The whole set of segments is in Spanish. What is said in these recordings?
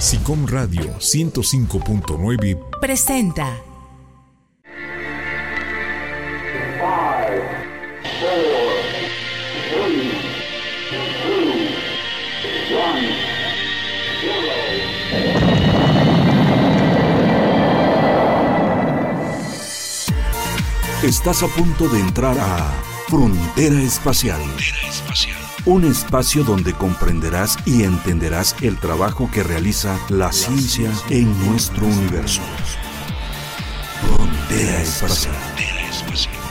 SICOM Radio 105.9 presenta. Estás a punto de entrar a Frontera Espacial. Un espacio donde comprenderás y entenderás el trabajo que realiza la ciencia en nuestro universo. Frontera Espacial.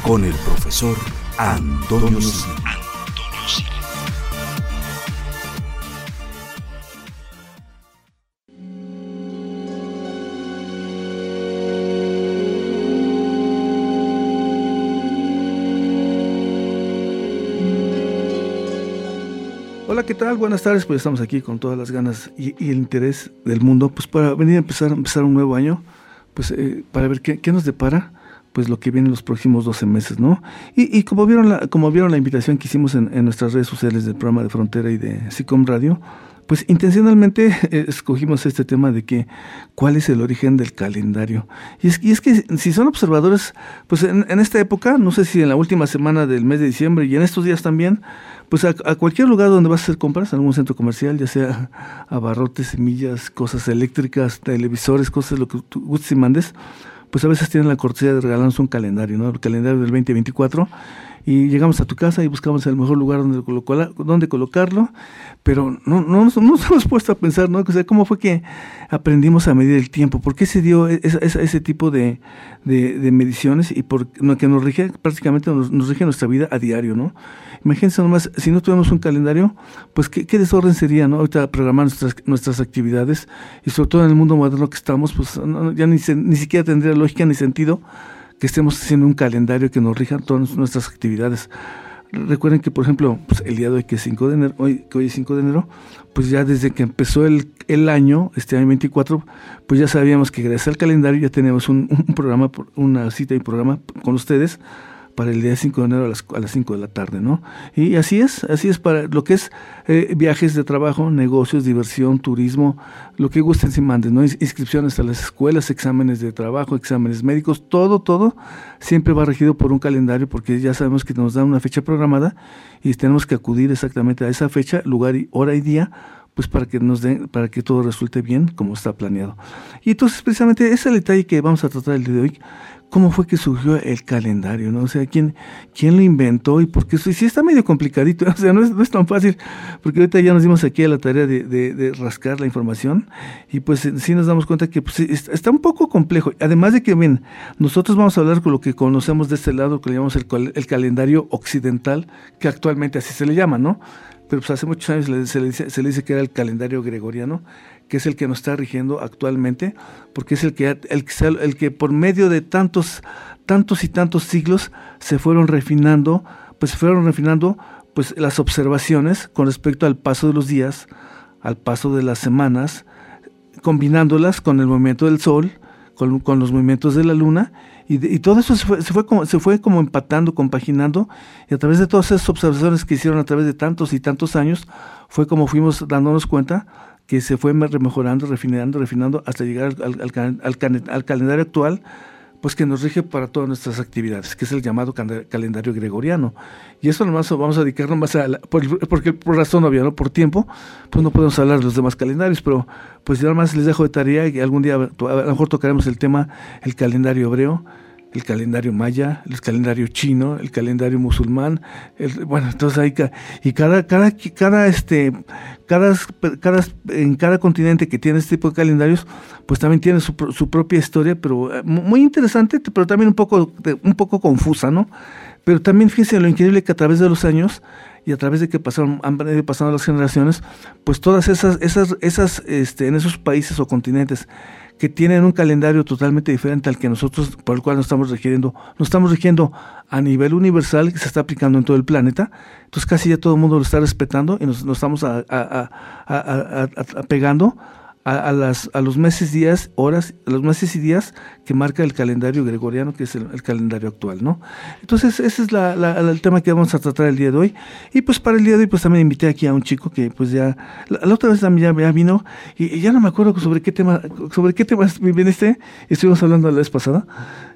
Con el profesor Antonio Silva. Buenas tardes, pues estamos aquí con todas las ganas y, el interés del mundo, pues para venir a empezar, empezar un nuevo año, pues eh, para ver qué, nos depara, pues lo que viene en los próximos 12 meses, ¿no? Y, como, vieron la, como vieron la invitación que hicimos en, nuestras redes sociales del programa de Frontera y de SICOM Radio, pues intencionalmente eh, escogimos este tema de que cuál es el origen del calendario. Y es, que si son observadores, pues en, esta época, no sé si en la última semana del mes de diciembre y en estos días también, pues a, cualquier lugar donde vas a hacer compras, algún centro comercial, ya sea abarrotes, semillas, cosas eléctricas, televisores, cosas lo que tú gustes y mandes, pues a veces tienen la cortesía de regalarnos un calendario, ¿no? El calendario del 2024 y llegamos a tu casa y buscamos el mejor lugar donde, colocarlo, donde colocarlo, pero no, no, no, nos hemos puesto a pensar, ¿no? O sea, ¿cómo fue que aprendimos a medir el tiempo? ¿Por qué se dio ese, ese, ese tipo de, de, mediciones y por que nos rige, prácticamente nos, nos, rige nuestra vida a diario, ¿no? Imagínense nomás, si no tuviéramos un calendario, pues qué, qué desorden sería, ¿no? Ahorita programar nuestras, nuestras actividades y sobre todo en el mundo moderno que estamos, pues ya ni, se, ni siquiera tendría lógica ni sentido que estemos haciendo un calendario que nos rija todas nuestras actividades. Recuerden que, por ejemplo, pues el día de hoy, que es 5 de enero, hoy, que hoy es 5 de enero, pues ya desde que empezó el, el año, este año 24, pues ya sabíamos que gracias al calendario ya tenemos un, un programa, una cita y programa con ustedes para el día 5 de enero a las, a las 5 de la tarde, ¿no? Y así es, así es para lo que es eh, viajes de trabajo, negocios, diversión, turismo, lo que gusten si manden, ¿no? Inscripciones a las escuelas, exámenes de trabajo, exámenes médicos, todo, todo siempre va regido por un calendario porque ya sabemos que nos dan una fecha programada y tenemos que acudir exactamente a esa fecha, lugar y hora y día pues para que nos den, para que todo resulte bien como está planeado. Y entonces precisamente ese detalle que vamos a tratar el día de hoy, cómo fue que surgió el calendario, ¿no? O sea, quién, quién lo inventó y por qué. Sí está medio complicadito, o sea, no es, no es, tan fácil, porque ahorita ya nos dimos aquí a la tarea de, de, de rascar la información y pues sí nos damos cuenta que pues, está un poco complejo. Además de que, bien, nosotros vamos a hablar con lo que conocemos de este lado, que le llamamos el, calendario occidental, que actualmente así se le llama, ¿no? Pero pues hace muchos años se le, se le dice que era el calendario gregoriano, que es el que nos está rigiendo actualmente, porque es el que, el, el que por medio de tantos, tantos y tantos siglos se fueron refinando, pues fueron refinando pues las observaciones con respecto al paso de los días, al paso de las semanas, combinándolas con el movimiento del sol, con, con los movimientos de la luna, y, todo eso se fue, se fue, como, se fue como empatando, compaginando, y a través de todas esas observaciones que hicieron a través de tantos y tantos años, fue como fuimos dándonos cuenta que se fue remejorando, refinando, refinando hasta llegar al, al, al, al, calendario actual, pues que nos rige para todas nuestras actividades, que es el llamado calendario gregoriano. Y eso nomás vamos a dedicarnos más a, la, por, porque por razón obvia, ¿no? por tiempo, pues no podemos hablar de los demás calendarios, pero pues yo más les dejo de tarea y algún día a lo mejor tocaremos el tema, el calendario hebreo, el calendario maya, el calendario chino, el calendario musulmán, el, bueno, entonces hay y cada cada cada este cada, cada en cada continente que tiene este tipo de calendarios, pues también tiene su, su propia historia, pero muy interesante, pero también un poco un poco confusa, ¿no? Pero también fíjense lo increíble que a través de los años y a través de que pasaron han venido pasando las generaciones, pues todas esas esas esas este en esos países o continentes que tienen un calendario totalmente diferente al que nosotros, por el cual nos estamos rigiendo, nos estamos rigiendo a nivel universal, que se está aplicando en todo el planeta, entonces casi ya todo el mundo lo está respetando y nos, nos estamos a, a, a, apegando a, las, a los meses, días, horas, a los meses y días que marca el calendario gregoriano, que es el, calendario actual, ¿no? Entonces, ese es la, el tema que vamos a tratar el día de hoy. Y pues para el día de hoy, pues también invité aquí a un chico que pues ya, la, otra vez también ya, vino, y, ya no me acuerdo sobre qué tema, sobre qué tema viniste, estuvimos hablando la vez pasada.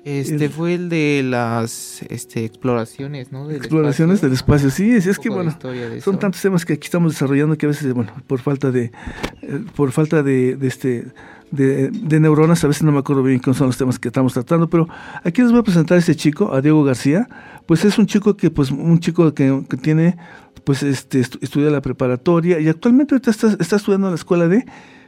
Este fue el de las este, exploraciones, ¿no? exploraciones del espacio, sí, es, es que bueno, son tantos temas que aquí estamos desarrollando que a veces, bueno, por falta de, eh, por falta de, este, de, neuronas, a veces no me acuerdo bien cuáles son los temas que estamos tratando, pero aquí les voy a presentar a este chico, a Diego García, pues es un chico que, pues, un chico que, que tiene, pues, este, estudia la preparatoria y actualmente está, está estudiando en la escuela de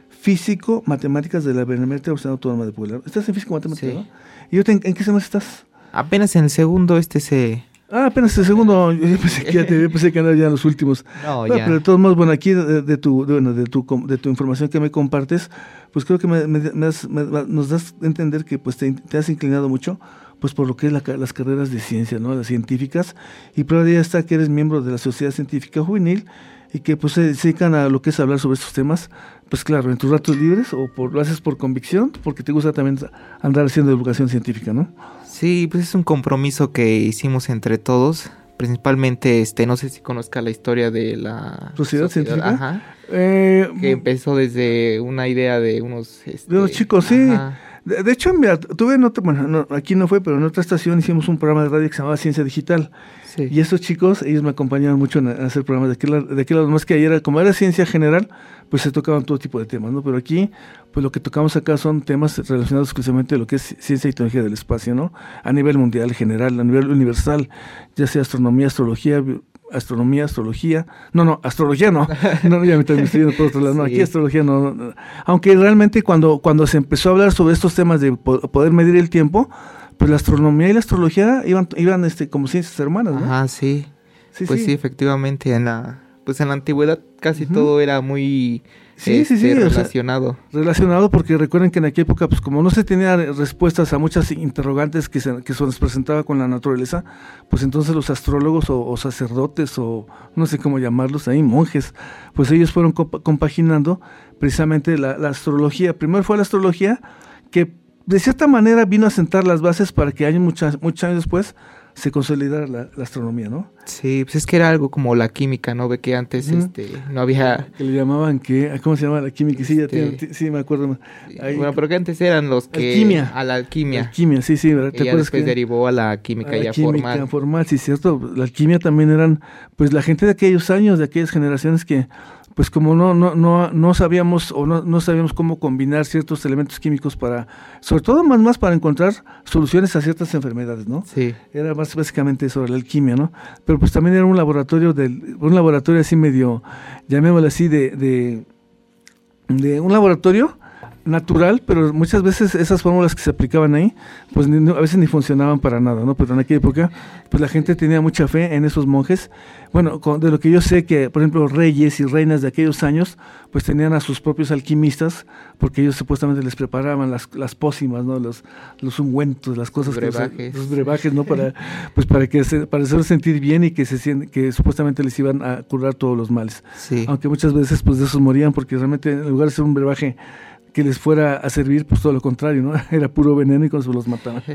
físico, matemáticas de la Benemérita Universidad Autónoma de Puebla. ¿Estás en físico, matemáticas, sí. ¿Y en, qué semestre estás? Apenas en el segundo, este se... Ah, apenas en el segundo, yo pensé que, ya te, pensé que andaba ya en los últimos. No, ya. Pero de todos modos, bueno, aquí de, tu, bueno, de, tu, de tu información que me compartes, pues creo que me, nos das a entender que pues te, has inclinado mucho pues por lo que es las carreras de ciencia, ¿no? Las científicas. Y prueba ya está que eres miembro de la Sociedad Científica Juvenil y que pues se dedican a lo que es hablar sobre estos temas, pues claro, en tus ratos libres o por, lo haces por convicción, porque te gusta también andar haciendo divulgación científica, ¿no? Sí, pues es un compromiso que hicimos entre todos, principalmente, este, no sé si conozca la historia de la sociedad, científica, ajá, eh, que empezó desde una idea de unos, este, de unos chicos, sí. De, hecho, mira, tuve en otra, bueno, aquí no fue, pero en otra estación hicimos un programa de radio que se llamaba Ciencia Digital. Y estos chicos, ellos me acompañaron mucho en hacer programas de aquel, de aquel lado, más que ayer, como era ciencia general, pues se tocaban todo tipo de temas, ¿no? Pero aquí, pues lo que tocamos acá son temas relacionados exclusivamente a lo que es ciencia y tecnología del espacio, ¿no? A nivel mundial, general, a nivel universal, ya sea astronomía, astrología, astronomía, astrología. No, no, astrología no. No, ya me estoy por otro lado. No, aquí astrología no, Aunque realmente cuando, cuando se empezó a hablar sobre estos temas de poder medir el tiempo, pues la astronomía y la astrología iban, iban este, como ciencias hermanas, ¿no? Ajá, sí. pues sí. efectivamente, en la, pues en la antigüedad casi todo era muy sí, sí, sí, este, relacionado. relacionado porque recuerden que en aquella época, pues como no se tenía respuestas a muchas interrogantes que se, que se nos presentaba con la naturaleza, pues entonces los astrólogos o, sacerdotes o no sé cómo llamarlos ahí, monjes, pues ellos fueron compaginando precisamente la, la astrología. Primero fue la astrología que de cierta manera vino a sentar las bases para que años, muchos, muchos años después se consolidara la, astronomía, ¿no? Sí, pues es que era algo como la química, ¿no? Ve que antes este, no había... Que le llamaban, ¿qué? ¿Cómo se llama la química? Sí, ya este, sí, me acuerdo. bueno, pero que antes eran los que... Alquimia. A la alquimia. Alquimia, sí, sí. ¿verdad? ¿Te y después derivó a la química a la ya química formal. formal, sí, cierto. La alquimia también eran, pues la gente de aquellos años, de aquellas generaciones que pues como no, no, no, no sabíamos o no, no sabíamos cómo combinar ciertos elementos químicos para, sobre todo más más para encontrar soluciones a ciertas enfermedades, ¿no? Sí. Era más básicamente sobre la alquimia, ¿no? Pero pues también era un laboratorio del, un laboratorio así medio, llamémoslo así, de, de, de un laboratorio natural, pero muchas veces esas fórmulas que se aplicaban ahí, pues a veces ni funcionaban para nada, ¿no? Pero en aquella época, pues la gente tenía mucha fe en esos monjes. Bueno, de lo que yo sé que, por ejemplo, reyes y reinas de aquellos años, pues tenían a sus propios alquimistas, porque ellos supuestamente les preparaban las, las pócimas, ¿no? Los, los ungüentos, las cosas los brebajes. los brebajes, ¿no? Para, pues para que se, para hacer sentir bien y que se que supuestamente les iban a curar todos los males. Sí. Aunque muchas veces pues de esos morían porque realmente en lugar de ser un brebaje que les fuera a servir, pues todo lo contrario, ¿no? Era puro veneno y con eso los mataban.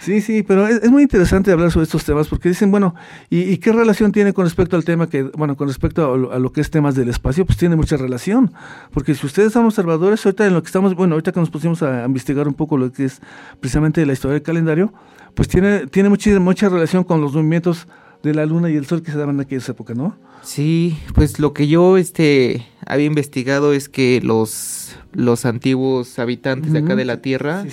Sí, sí, pero es, muy interesante hablar sobre estos temas porque dicen, bueno, ¿y, qué relación tiene con respecto al tema que, bueno, con respecto a lo, que es temas del espacio? Pues tiene mucha relación, porque si ustedes son observadores, ahorita en lo que estamos, bueno, ahorita que nos pusimos a investigar un poco lo que es precisamente la historia del calendario, pues tiene, tiene mucha, mucha relación con los movimientos de la luna y el sol que se daban en aquella época, ¿no? Sí, pues lo que yo este había investigado es que los los antiguos habitantes de acá de la Tierra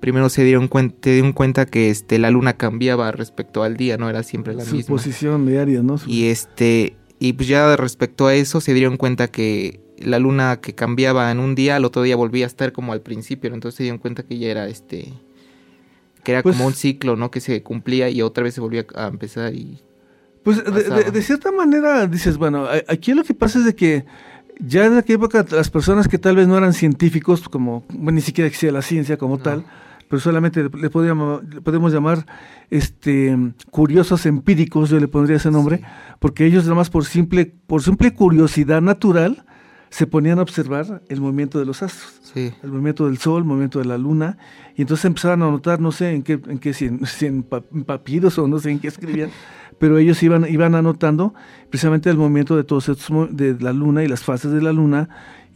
primero se dieron cuenta, dieron cuenta que este la luna cambiaba respecto al día, no era siempre la Su misma. posición diaria, ¿no? Y este y pues ya respecto a eso se dieron cuenta que la luna que cambiaba en un día al otro día volvía a estar como al principio, entonces se dieron cuenta que ya era este que era pues como un ciclo, ¿no? Que se cumplía y otra vez se volvía a empezar y pues de, cierta manera dices, bueno, aquí lo que pasa es de que ya en aquella época las personas que tal vez no eran científicos, como ni siquiera existía la ciencia como tal, pero solamente le, podríamos, podemos llamar este curiosos empíricos, yo le pondría ese nombre, porque ellos nada más por simple, por simple curiosidad natural, se ponían a observar el movimiento de los astros, el movimiento del sol, el movimiento de la luna, y entonces empezaban a notar, no sé en qué, en qué si en, papiros o no sé en qué escribían, pero ellos iban, iban anotando precisamente el movimiento de todos estos, de la luna y las fases de la luna,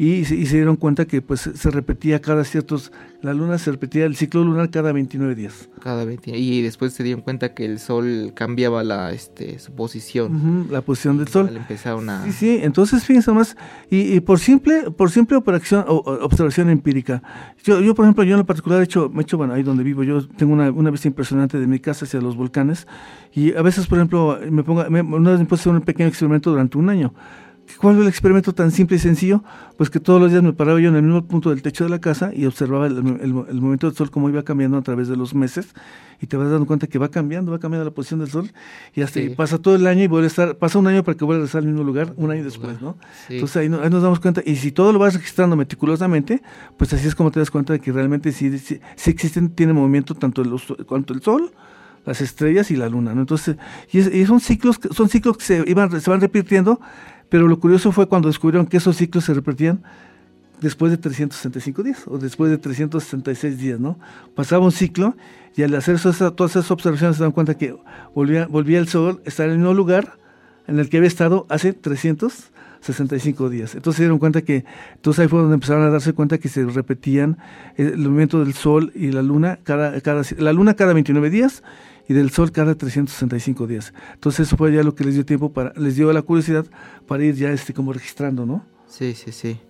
y se, dieron cuenta que pues se repetía cada ciertos, la luna se repetía el ciclo lunar cada 29 días. Cada 29, y después se dieron cuenta que el sol cambiaba la, este, su posición. la posición del sol. empezaron a... Sí, sí, entonces fíjense más, y, por simple, por simple operación, observación empírica, yo, yo por ejemplo, yo en lo particular he hecho, he hecho, bueno, ahí donde vivo, yo tengo una, una vista impresionante de mi casa hacia los volcanes, y a veces, por ejemplo, me pongo, una vez me puse un pequeño experimento durante un año, ¿Cuál fue el experimento tan simple y sencillo? Pues que todos los días me paraba yo en el mismo punto del techo de la casa y observaba el, movimiento del sol, cómo iba cambiando a través de los meses. Y te vas dando cuenta que va cambiando, va cambiando la posición del sol. Y hasta pasa todo el año y vuelve a estar, pasa un año para que vuelva a estar al mismo lugar, un año después, ¿no? Entonces ahí, nos damos cuenta. Y si todo lo vas registrando meticulosamente, pues así es como te das cuenta de que realmente sí, sí, existen, tiene movimiento tanto el, cuanto el sol, las estrellas y la luna, ¿no? Entonces, y, son ciclos, son ciclos que se, iban, se van repitiendo pero lo curioso fue cuando descubrieron que esos ciclos se repetían después de 365 días o después de 366 días, ¿no? Pasaba un ciclo y al hacer todas esas observaciones se dan cuenta que volvía, volvía el sol, estar en el mismo lugar en el que había estado hace 365 días. Entonces se dieron cuenta que, entonces ahí fue donde empezaron a darse cuenta que se repetían el movimiento del sol y la luna cada, cada, la luna cada 29 días y del Sol cada 365 días. Entonces eso fue ya lo que les dio tiempo para, les dio la curiosidad para ir ya este como registrando, ¿no? Sí, sí, sí.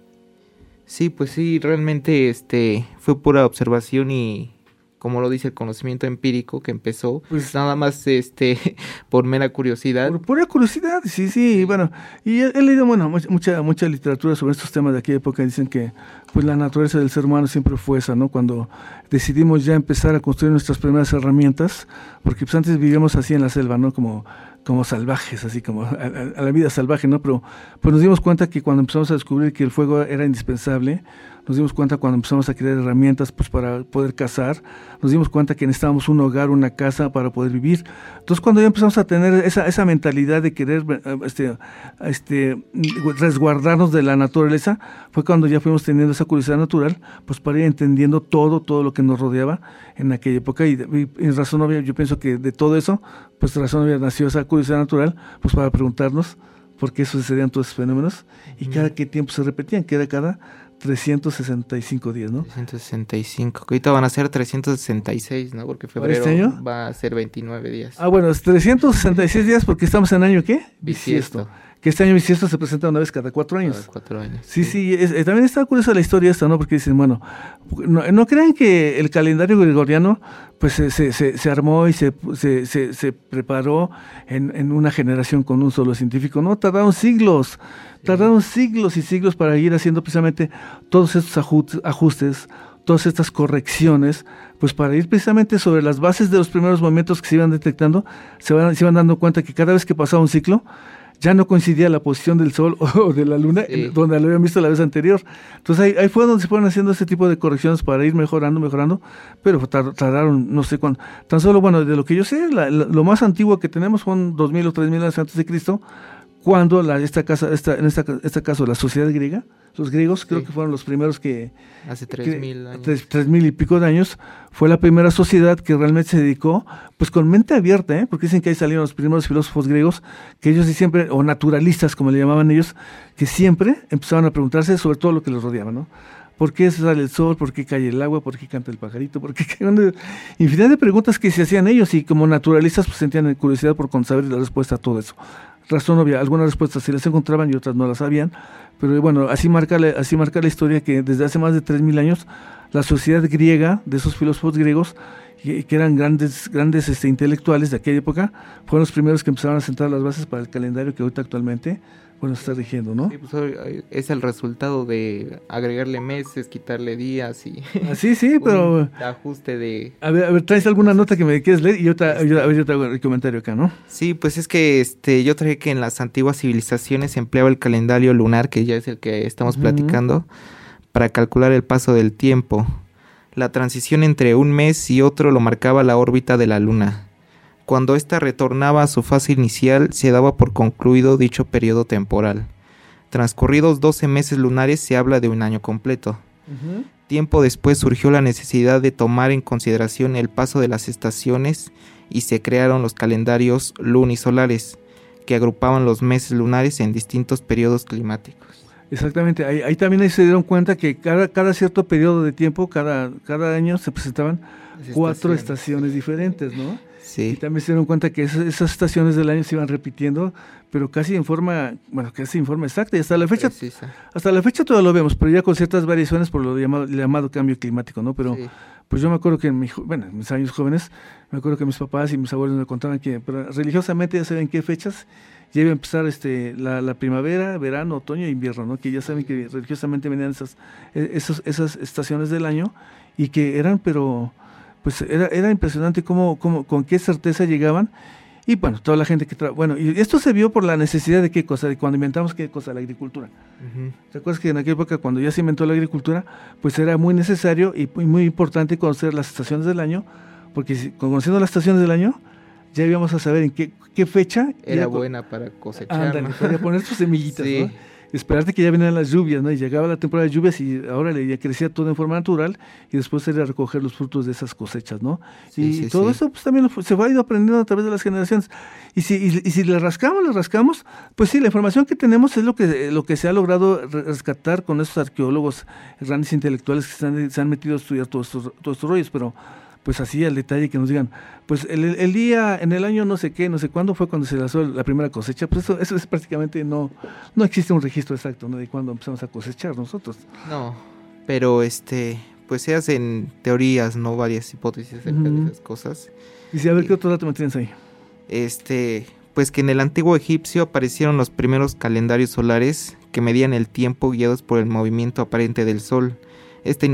Sí, pues sí, realmente este fue pura observación y como lo dice el conocimiento empírico que empezó, pues nada más este por mera curiosidad. Por pura curiosidad, sí, sí, bueno, y he, leído bueno mucha mucha literatura sobre estos temas de aquella época dicen que pues la naturaleza del ser humano siempre fue esa, ¿no? Cuando decidimos ya empezar a construir nuestras primeras herramientas, porque pues antes vivíamos así en la selva, ¿no? Como como salvajes, así como a, la vida salvaje, ¿no? Pero pues nos dimos cuenta que cuando empezamos a descubrir que el fuego era indispensable, nos dimos cuenta cuando empezamos a crear herramientas pues para poder cazar, nos dimos cuenta que necesitábamos un hogar, una casa para poder vivir. Entonces cuando ya empezamos a tener esa, esa mentalidad de querer eh, este, este, resguardarnos de la naturaleza, fue cuando ya fuimos teniendo esa curiosidad natural, pues para ir entendiendo todo, todo lo que nos rodeaba en aquella época. Y, en razón obvia, yo pienso que de todo eso, pues razón obvia nació esa curiosidad natural, pues para preguntarnos por qué sucedían todos esos fenómenos y cada qué tiempo se repetían, que era cada 365 días, ¿no? 365. Que ahorita van a ser 366, ¿no? Porque febrero este año? va a ser 29 días. Ah, bueno, 366 días porque estamos en año ¿qué? Bisiesto que este año bisiesto se presenta una vez cada cuatro años. Cada cuatro años. Sí, sí, eh, también está curiosa la historia esta, ¿no? Porque dicen, bueno, no, crean que el calendario gregoriano pues se, se, se, armó y se, se, se preparó en, en, una generación con un solo científico, no, tardaron siglos, tardaron siglos y siglos para ir haciendo precisamente todos estos ajustes, todas estas correcciones, pues para ir precisamente sobre las bases de los primeros momentos que se iban detectando, se, van, se iban dando cuenta que cada vez que pasaba un ciclo, ya no coincidía la posición del Sol o de la Luna donde lo habían visto la vez anterior. Entonces ahí, fue donde se fueron haciendo ese tipo de correcciones para ir mejorando, mejorando, pero tardaron no sé cuánto. Tan solo, bueno, de lo que yo sé, lo más antiguo que tenemos son 2000 o 3000 años antes de Cristo, cuando la, esta casa, esta, en esta, este caso la sociedad griega, los griegos creo que fueron los primeros que... Hace tres mil años. Tres, mil y pico de años, fue la primera sociedad que realmente se dedicó, pues con mente abierta, ¿eh? porque dicen que ahí salieron los primeros filósofos griegos, que ellos siempre, o naturalistas como le llamaban ellos, que siempre empezaban a preguntarse sobre todo lo que los rodeaba, ¿no? ¿Por qué sale el sol? ¿Por qué cae el agua? ¿Por qué canta el pajarito? ¿Por qué Infinidad de preguntas que se hacían ellos y como naturalistas pues sentían curiosidad por saber la respuesta a todo eso razón obvia, algunas respuestas se las encontraban y otras no las sabían, pero bueno, así marca, la, así marca la historia que desde hace más de 3.000 años la sociedad griega, de esos filósofos griegos, que, eran grandes, grandes este, intelectuales de aquella época, fueron los primeros que empezaron a sentar las bases para el calendario que ahorita actualmente bueno, está rigiendo, ¿no? Sí, pues es el resultado de agregarle meses, quitarle días y... Ah, sí, sí, pero... ajuste de... A ver, a ver, ¿traes alguna nota que me quieres leer? Y yo te, a ver, yo te hago el comentario acá, ¿no? Sí, pues es que este, yo traje que en las antiguas civilizaciones se empleaba el calendario lunar, que ya es el que estamos platicando, para calcular el paso del tiempo. La transición entre un mes y otro lo marcaba la órbita de la luna. Cuando ésta retornaba a su fase inicial, se daba por concluido dicho periodo temporal. Transcurridos 12 meses lunares se habla de un año completo. Tiempo después surgió la necesidad de tomar en consideración el paso de las estaciones y se crearon los calendarios lunisolares, que agrupaban los meses lunares en distintos periodos climáticos. Exactamente, ahí, también se dieron cuenta que cada, cada cierto periodo de tiempo, cada, cada año se presentaban cuatro estaciones diferentes, ¿no? Sí. Y también se dieron cuenta que esas, estaciones del año se iban repitiendo, pero casi en forma, bueno, casi en forma exacta. Y hasta la fecha, hasta la fecha todavía lo vemos, pero ya con ciertas variaciones por lo llamado, llamado cambio climático, ¿no? Pero pues yo me acuerdo que en, mi, bueno, en mis años jóvenes, me acuerdo que mis papás y mis abuelos me contaban que religiosamente ya saben qué fechas ya iba a empezar este, la, la, primavera, verano, otoño e invierno, ¿no? que ya saben que religiosamente venían esas, e, esas, esas estaciones del año y que eran, pero pues era, era impresionante cómo, cómo, con qué certeza llegaban. Y bueno, toda la gente que bueno, y esto se vio por la necesidad de qué cosa, de cuando inventamos qué cosa, la agricultura. ¿Te acuerdas que en aquella época cuando ya se inventó la agricultura, pues era muy necesario y muy, importante conocer las estaciones del año, porque si, conociendo las estaciones del año, ya íbamos a saber en qué, qué fecha era buena para cosechar. Ándale, poner tus semillitas, ¿no? Esperarte que ya vinieran las lluvias, ¿no? Y llegaba la temporada de lluvias y ahora ya crecía todo en forma natural y después sería recoger los frutos de esas cosechas, ¿no? y todo eso pues también se va ido aprendiendo a través de las generaciones. Y si, y, si le rascamos, le rascamos, pues sí, la información que tenemos es lo que, lo que se ha logrado rescatar con esos arqueólogos grandes intelectuales que se han, se han metido a estudiar todos estos, todos estos rollos, pero pues así al detalle que nos digan, pues el, día, en el año no sé qué, no sé cuándo fue cuando se lanzó la primera cosecha, pues eso, eso es prácticamente no, no existe un registro exacto ¿no? de cuándo empezamos a cosechar nosotros. No, pero este, pues se hacen teorías, no varias hipótesis acerca de esas cosas. Y si a ver qué otro dato me tienes ahí. Este, pues que en el antiguo egipcio aparecieron los primeros calendarios solares que medían el tiempo guiados por el movimiento aparente del sol. Esta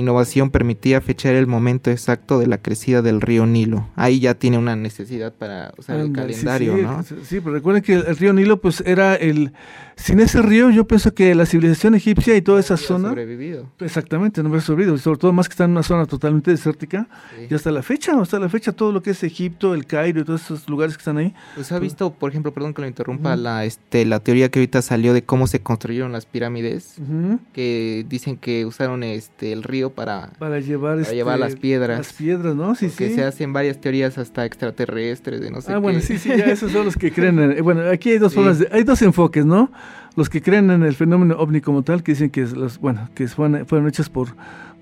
innovación permitía fechar el momento exacto de la crecida del río Nilo. Ahí ya tiene una necesidad para usar el calendario, ¿no? Sí, pero recuerden que el, río Nilo pues era el... Sin ese río yo pienso que la civilización egipcia y toda esa zona... sobrevivido. Exactamente, no hubiera sobrevivido. Sobre todo más que está en una zona totalmente desértica. Y hasta la fecha, hasta la fecha todo lo que es Egipto, el Cairo y todos esos lugares que están ahí. Pues ha visto, por ejemplo, perdón que lo interrumpa, la, este, la teoría que ahorita salió de cómo se construyeron las pirámides. Que dicen que usaron este el río para, para llevar, para llevar las este, piedras. Las piedras, ¿no? Sí, sí. se hacen varias teorías hasta extraterrestres, de no sé Ah, bueno, sí, sí, ya esos son los que creen. En, bueno, aquí hay dos formas, hay dos enfoques, ¿no? Los que creen en el fenómeno ovni como tal, que dicen que, los, bueno, que fueron, fueron hechas por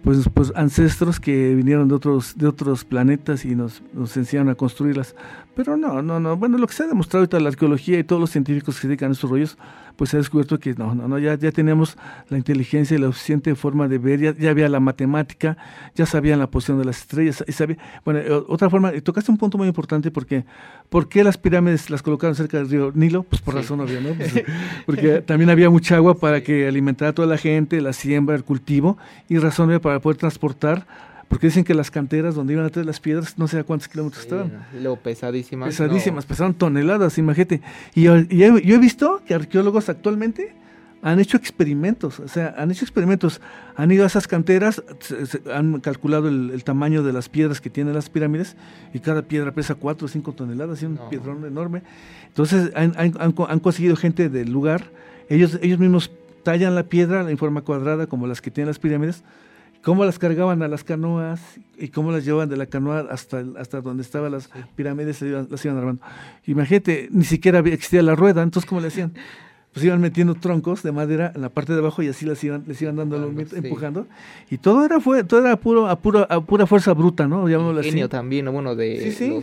pues, pues ancestros que vinieron de otros de otros planetas y nos, nos enseñaron a construirlas. Pero no, no, no. Bueno, lo que se ha demostrado ahorita la arqueología y todos los científicos que se dedican a estos rollos pues se ha descubierto que no, no, no, ya, ya teníamos la inteligencia y la suficiente forma de ver, ya, había la matemática, ya sabían la posición de las estrellas, y sabía, bueno, eh, otra forma, tocaste un punto muy importante porque, ¿por qué las pirámides las colocaron cerca del río Nilo? Pues por razón obvia, ¿no? Pues, porque también había mucha agua para que alimentara a toda la gente, la siembra, el cultivo, y razón obvia para poder transportar porque dicen que las canteras donde iban a traer las piedras, no sé a cuántos kilómetros estaban. luego pesadísimas. Pesadísimas, pesaban toneladas, imagínate. Y yo, he visto que arqueólogos actualmente han hecho experimentos, o sea, han hecho experimentos, han ido a esas canteras, han calculado el, tamaño de las piedras que tienen las pirámides y cada piedra pesa 4 o 5 toneladas, y un piedrón enorme. Entonces han, han, conseguido gente del lugar, ellos, ellos mismos tallan la piedra en forma cuadrada como las que tienen las pirámides, cómo las cargaban a las canoas y cómo las llevaban de la canoa hasta, hasta donde estaban las pirámides, las iban armando. Imagínate, ni siquiera existía la rueda, entonces ¿cómo le hacían? Pues iban metiendo troncos de madera en la parte de abajo y así las iban, les iban dando, empujando. Y todo era fue, todo era puro, a, pura, a pura fuerza bruta, ¿no? Genio también, bueno, de sí,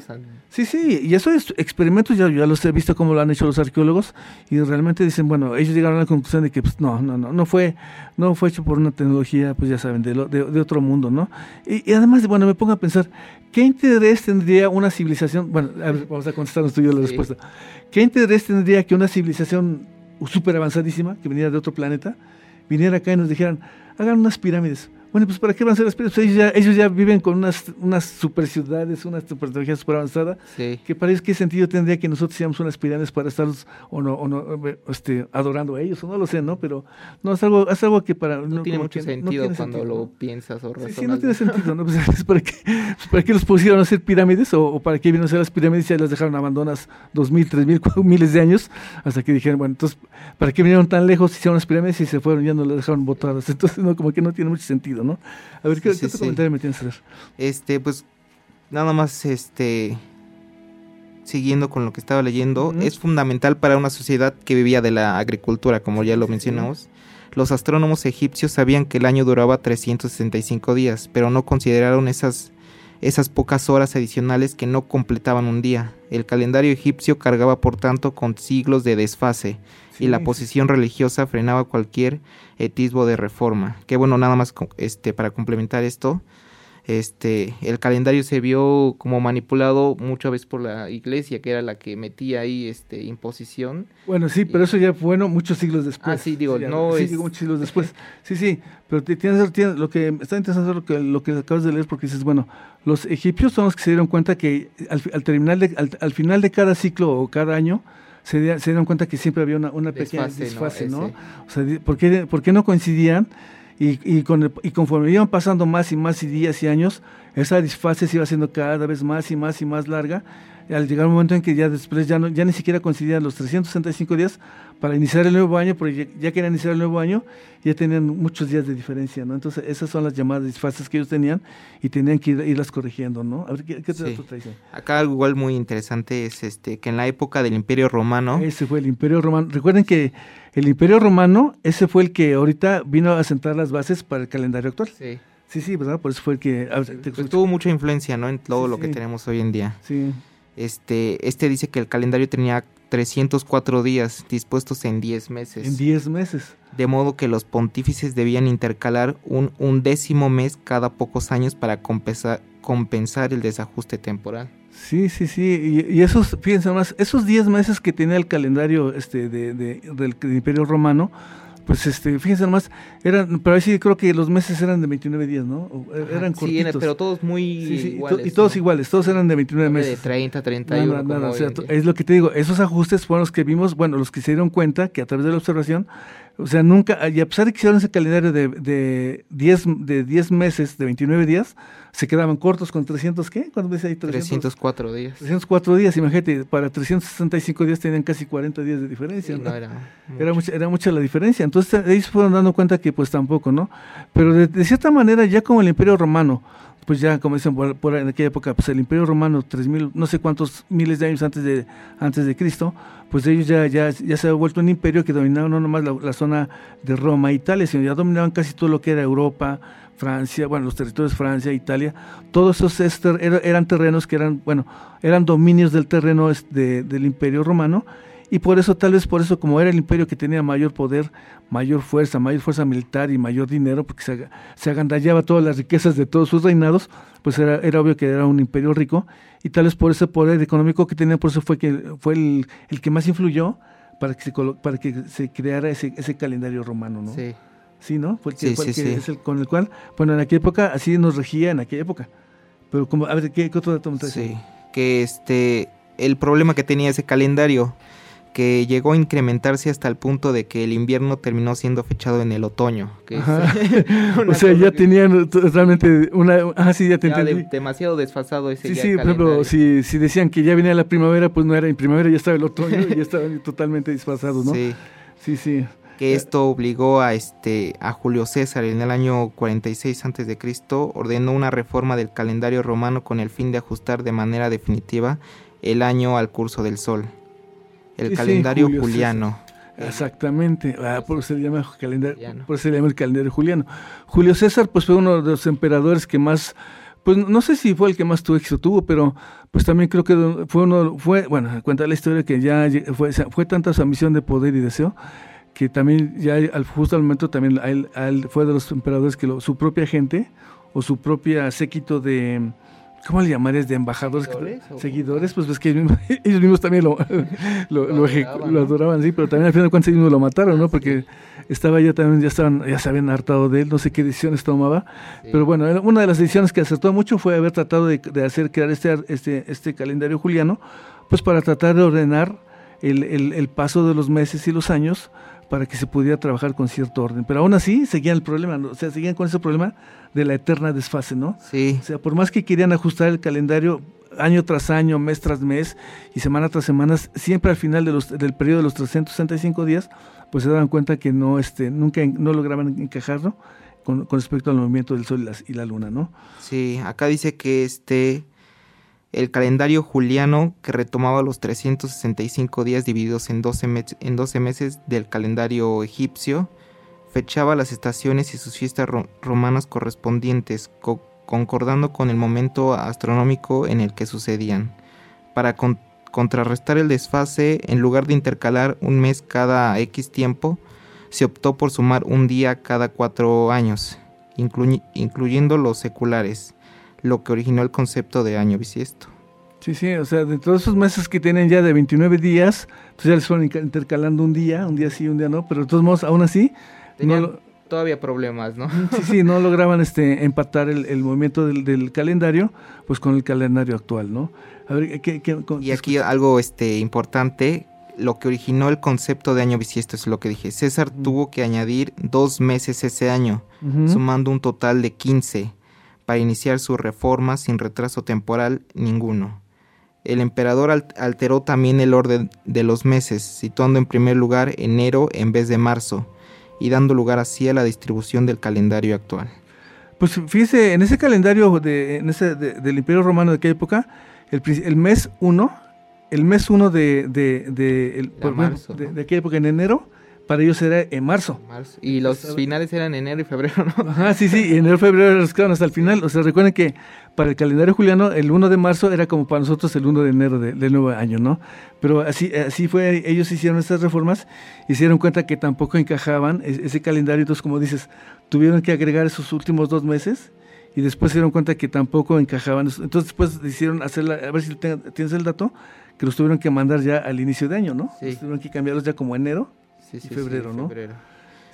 sí. sí, y eso es experimentos, ya, ya los he visto cómo lo han hecho los arqueólogos, y realmente dicen, bueno, ellos llegaron a la conclusión de que pues, no, no, no, no fue, no fue hecho por una tecnología, pues ya saben, de, de, otro mundo, ¿no? Y, además, bueno, me pongo a pensar, ¿qué interés tendría una civilización? Bueno, vamos a contestarnos tú y yo la respuesta. ¿Qué interés tendría que una civilización súper avanzadísima, que viniera de otro planeta, viniera acá y nos dijeran, hagan unas pirámides. Bueno, pues ¿para qué van a hacer las pirámides? Pues, ellos, ya, ellos ya viven con unas, unas super ciudades, una super tecnología super avanzada, que parece qué sentido tendría que nosotros hiciéramos unas pirámides para estar o no, o no este, adorando a ellos, o no lo sé, ¿no? Pero no, es algo, es algo que para... No, tiene mucho sentido cuando lo piensas o razonas. Sí, no tiene sentido, ¿no? Pues, ¿para, qué, pues, ¿Para qué los pusieron a hacer pirámides o, para qué vino a hacer las pirámides y ya las dejaron abandonadas dos mil, tres mil, miles de años hasta que dijeron, bueno, entonces, ¿para qué vinieron tan lejos, hicieron las pirámides y se fueron, ya no las dejaron botadas? Entonces, no, como que no tiene mucho sentido, ¿no? A ver, ¿qué, otro comentario me tienes que hacer? Este, pues, nada más, este, siguiendo con lo que estaba leyendo, es fundamental para una sociedad que vivía de la agricultura, como ya lo mencionamos. Los astrónomos egipcios sabían que el año duraba 365 días, pero no consideraron esas, esas pocas horas adicionales que no completaban un día. El calendario egipcio cargaba por tanto con siglos de desfase y la posición religiosa frenaba cualquier etismo de reforma. Que bueno, nada más este, para complementar esto, este, el calendario se vio como manipulado muchas veces por la iglesia, que era la que metía ahí este, imposición. Bueno, sí, pero eso ya fue bueno muchos siglos después. Ah, sí, digo, no sí, muchos siglos después. Sí, sí, pero tienes, tienes, lo que está interesante lo que, lo que acabas de leer porque dices, bueno, los egipcios son los que se dieron cuenta que al, al terminar de, al, final de cada ciclo o cada año, se, dieron cuenta que siempre había una, una pequeña desfase, ¿no? O sea, ¿por qué, ¿por qué no coincidían? Y, y, con y conforme iban pasando más y más y días y años, esa desfase se iba haciendo cada vez más y más y más larga. Y al llegar un momento en que ya después ya, no, ya ni siquiera coincidían los 365 días para iniciar el nuevo año, porque ya querían iniciar el nuevo año, ya tenían muchos días de diferencia, ¿no? Entonces, esas son las llamadas desfases que ellos tenían y tenían que irlas corrigiendo, ¿no? A ver, ¿qué, qué sí. Acá algo igual muy interesante es este que en la época del Imperio Romano... Ese fue el Imperio Romano. Recuerden que el Imperio Romano, ese fue el que ahorita vino a sentar las bases para el calendario actual. Sí. Sí, sí, ¿verdad? Por eso fue el que... Pues tuvo mucha influencia, ¿no? En todo lo que tenemos hoy en día. Sí. Este, este dice que el calendario tenía 304 días dispuestos en 10 meses. En 10 meses. De modo que los pontífices debían intercalar un, un décimo mes cada pocos años para compensar, compensar el desajuste temporal. Sí, sí, sí. Y, esos, fíjense más, esos 10 meses que tenía el calendario este, de, del, Imperio Romano, pues este, fíjense nomás, eran, pero ahí sí creo que los meses eran de 29 días, ¿no? eran cortitos. Sí, pero todos muy iguales. Y todos iguales, todos eran de 29 meses. De 30, 31. Nada, o sea, es lo que te digo, esos ajustes fueron los que vimos, bueno, los que se dieron cuenta que a través de la observación, o sea, nunca, y a pesar de que hicieron ese calendario de, de, 10, de 10 meses, de 29 días, se quedaban cortos con 300, ¿qué? ¿Cuánto dice ahí? 304 días. 304 días, imagínate, para 365 días tenían casi 40 días de diferencia. ¿no? era, era, mucha, era mucha la diferencia. Entonces ellos fueron dando cuenta que pues tampoco, ¿no? Pero de, cierta manera, ya como el Imperio Romano, pues ya como dicen por, en aquella época, pues el Imperio Romano, 3000, no sé cuántos miles de años antes de, antes de Cristo, pues ellos ya, ya, ya se ha vuelto un imperio que dominaba no nomás la, la zona de Roma e Italia, sino ya dominaban casi todo lo que era Europa, Francia, bueno, los territorios de Francia, Italia, todos esos eran terrenos que eran, bueno, eran dominios del terreno del imperio romano y por eso, tal vez por eso, como era el imperio que tenía mayor poder, mayor fuerza, mayor fuerza militar y mayor dinero, porque se, agandallaba todas las riquezas de todos sus reinados, pues era, era obvio que era un imperio rico y tal vez por ese poder económico que tenía, por eso fue que fue el, el que más influyó para que se, para que se creara ese, ese calendario romano, ¿no? Sí. Sí, ¿no? Fue el que, es el con el cual, bueno, en aquella época así nos regía en aquella época. Pero como, a ver, ¿qué, otro dato me Sí, que este, el problema que tenía ese calendario, que llegó a incrementarse hasta el punto de que el invierno terminó siendo fechado en el otoño. o sea, ya tenían realmente una... Ah, sí, ya te demasiado desfasado ese Sí, sí, por ejemplo, si, si decían que ya venía la primavera, pues no era en primavera, ya estaba el otoño y ya estaban totalmente desfasados, ¿no? Sí. Sí, sí que esto obligó a este a Julio César en el año 46 a.C. ordenó una reforma del calendario romano con el fin de ajustar de manera definitiva el año al curso del sol. El calendario juliano. Exactamente, ah, por, eso se llama calendario, por eso se llama el calendario juliano. Julio César pues fue uno de los emperadores que más pues no sé si fue el que más tuvo éxito tuvo, pero pues también creo que fue uno, fue, bueno, cuenta la historia que ya fue, fue tanta su ambición de poder y deseo que también ya al, justo al momento también a él, fue de los emperadores que su propia gente o su propia séquito de ¿cómo le llamarías? de embajadores seguidores, pues ves que ellos mismos, también lo, lo, adoraban. sí, pero también al final de cuentas ellos lo mataron, ¿no? Porque estaba ya también, ya estaban, ya se habían hartado de él, no sé qué decisiones tomaba, pero bueno, una de las decisiones que acertó mucho fue haber tratado de, hacer crear este, este, este calendario juliano, pues para tratar de ordenar el, el, paso de los meses y los años para que se pudiera trabajar con cierto orden. Pero aún así seguían el problema, o sea, seguían con ese problema de la eterna desfase, ¿no? Sí. O sea, por más que querían ajustar el calendario año tras año, mes tras mes y semana tras semana, siempre al final de los, del periodo de los 365 días, pues se daban cuenta que no, este, nunca no lograban encajarlo con, respecto al movimiento del Sol y la, Luna, ¿no? Sí, acá dice que este el calendario juliano que retomaba los 365 días divididos en 12, en 12 meses del calendario egipcio, fechaba las estaciones y sus fiestas romanas correspondientes, concordando con el momento astronómico en el que sucedían. Para contrarrestar el desfase, en lugar de intercalar un mes cada X tiempo, se optó por sumar un día cada cuatro años, incluyendo los seculares, lo que originó el concepto de año bisiesto. Sí, sí, o sea, de todos esos meses que tienen ya de 29 días, pues ya les fueron intercalando un día, un día sí, un día no, pero de todos modos, aún así... no todavía problemas, ¿no? Sí, sí, no lograban este, empatar el, movimiento del, calendario, pues con el calendario actual, ¿no? y aquí algo este, importante, lo que originó el concepto de año bisiesto es lo que dije. César tuvo que añadir dos meses ese año, sumando un total de 15 para iniciar su reforma sin retraso temporal ninguno. El emperador alteró también el orden de los meses, situando en primer lugar enero en vez de marzo, y dando lugar así a la distribución del calendario actual. Pues fíjese, en ese calendario de, en ese, del Imperio Romano de aquella época, el, el mes 1, el mes 1 de, de, de, de, aquella época en enero, para ellos era en marzo. Y los finales eran enero y febrero, ¿no? Ajá, sí, sí, enero y febrero los quedaron hasta el final. O sea, recuerden que para el calendario juliano el 1 de marzo era como para nosotros el 1 de enero del nuevo año, ¿no? Pero así, así fue, ellos hicieron estas reformas y se dieron cuenta que tampoco encajaban ese calendario, entonces como dices, tuvieron que agregar esos últimos dos meses y después se dieron cuenta que tampoco encajaban. Entonces después hicieron hacerla, a ver si tienes el dato, que los tuvieron que mandar ya al inicio de año, ¿no? Sí. tuvieron que cambiarlos ya como enero y febrero, ¿no?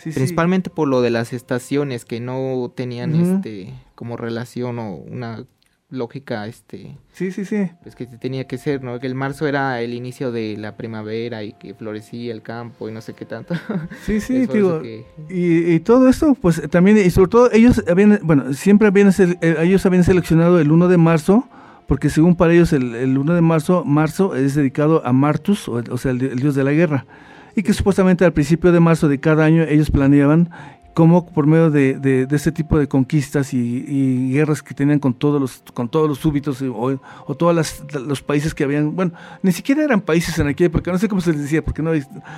Principalmente por lo de las estaciones que no tenían este como relación o una lógica este sí sí sí. pues que tenía que ser no que el marzo era el inicio de la primavera y que florecía el campo y no sé qué tanto. Sí sí digo y, todo esto pues también y sobre todo ellos habían bueno siempre habían eh, ellos habían seleccionado el 1 de marzo porque según para ellos el, el 1 de marzo marzo es dedicado a Martus o, sea el dios de la guerra y que supuestamente al principio de marzo de cada año ellos planeaban cómo por medio de, de, este tipo de conquistas y, guerras que tenían con todos los con todos los súbitos o, o todos los países que habían bueno ni siquiera eran países en aquella época no sé cómo se les decía porque no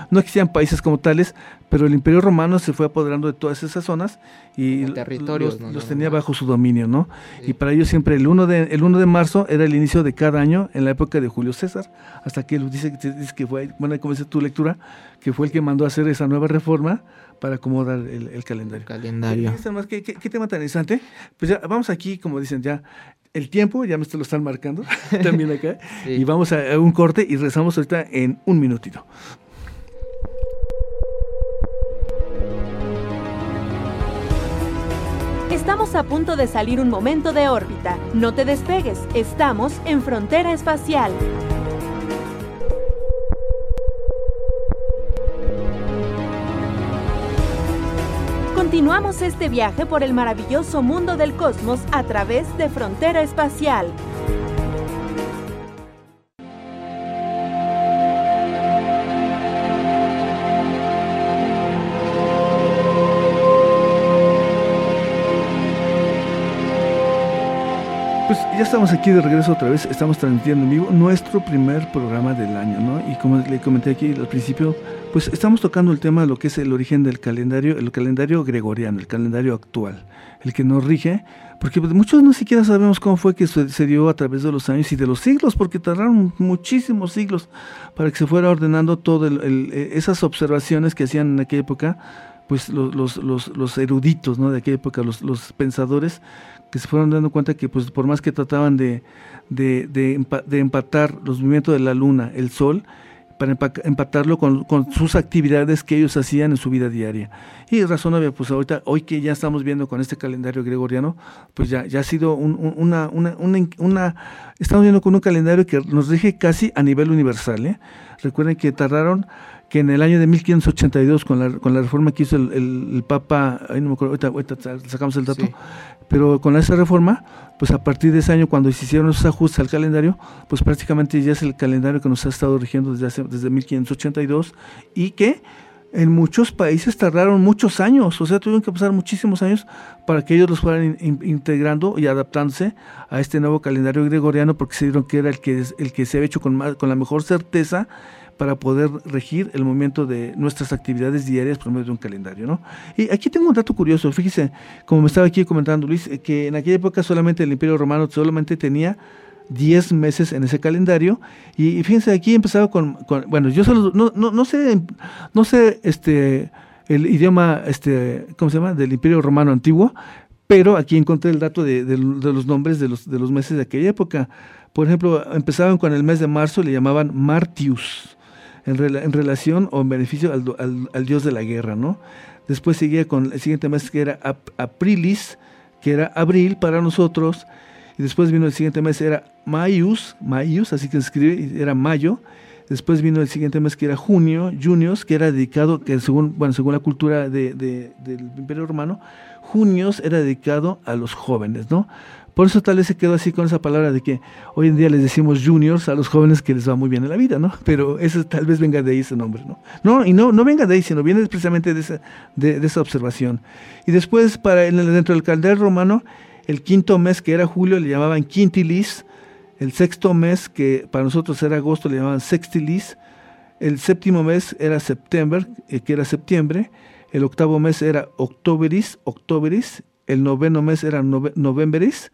no existían países como tales pero el Imperio Romano se fue apoderando de todas esas zonas y territorios, los, tenía bajo su dominio no y para ellos siempre el 1 de el 1 de marzo era el inicio de cada año en la época de Julio César hasta que dice, dice que fue bueno como dice tu lectura que fue el que mandó a hacer esa nueva reforma para acomodar el, calendario. calendario. ¿Qué, qué, tema tan interesante? Pues ya vamos aquí, como dicen, ya el tiempo, ya me lo están marcando también acá, y vamos a, un corte y rezamos ahorita en un minutito. Estamos a punto de salir un momento de órbita. No te despegues, estamos en frontera espacial. Continuamos este viaje por el maravilloso mundo del cosmos a través de Frontera Espacial. Pues ya estamos aquí de regreso otra vez, estamos transmitiendo en vivo nuestro primer programa del año, ¿no? Y como le comenté aquí al principio, pues estamos tocando el tema de lo que es el origen del calendario, el calendario gregoriano, el calendario actual, el que nos rige, porque muchos no siquiera sabemos cómo fue que se dio a través de los años y de los siglos, porque tardaron muchísimos siglos para que se fuera ordenando todo e, esas observaciones que hacían en aquella época, pues los, los, los, eruditos ¿no? de aquella época, los, los pensadores, que se fueron dando cuenta que pues por más que trataban de empatar los movimientos de la luna, el sol, para empatarlo con, sus actividades que ellos hacían en su vida diaria. Y razón obvia, pues ahorita, hoy que ya estamos viendo con este calendario gregoriano, pues ya, ya ha sido una, una, una, estamos viendo con un calendario que nos rige casi a nivel universal. ¿eh? Recuerden que tardaron que en el año de 1582, con la, con la reforma que hizo el, Papa, ahí no me acuerdo, ahorita, sacamos el dato, pero con esa reforma, pues a partir de ese año, cuando se hicieron esos ajustes al calendario, pues prácticamente ya es el calendario que nos ha estado rigiendo desde, hace, desde 1582 y que en muchos países tardaron muchos años, o sea, tuvieron que pasar muchísimos años para que ellos los fueran integrando y adaptándose a este nuevo calendario gregoriano, porque se dieron que era el que, el que se había hecho con, más, con la mejor certeza para poder regir el movimiento de nuestras actividades diarias por medio de un calendario. ¿no? Y aquí tengo un dato curioso, fíjese, como me estaba aquí comentando Luis, eh, que en aquella época solamente el Imperio Romano solamente tenía 10 meses en ese calendario y, fíjense aquí empezaba con, bueno yo solo no, no, no, sé no sé este el idioma este cómo se llama del Imperio Romano antiguo pero aquí encontré el dato de, de, los nombres de los de los meses de aquella época por ejemplo empezaban con el mes de marzo le llamaban Martius en, relación o en beneficio al, dios de la guerra, ¿no? Después seguía con el siguiente mes que era Aprilis, que era abril para nosotros, y después vino el siguiente mes era Maius, Maius, así que se escribe, era mayo, después vino el siguiente mes que era junio, junios, que era dedicado, que según, bueno, según la cultura de, del Imperio Romano, junios era dedicado a los jóvenes, ¿no? Por eso tal vez se quedó así con esa palabra de que hoy en día les decimos juniors a los jóvenes que les va muy bien en la vida, ¿no? Pero eso tal vez venga de ahí ese nombre, ¿no? No, y no, no venga de ahí, sino viene precisamente de esa, de, esa observación. Y después, para dentro del calendario romano, el quinto mes que era julio le llamaban quintilis, el sexto mes que para nosotros era agosto le llamaban sextilis, el séptimo mes era septiembre, eh, que era septiembre, el octavo mes era octoberis, octoberis, el noveno mes era novemberis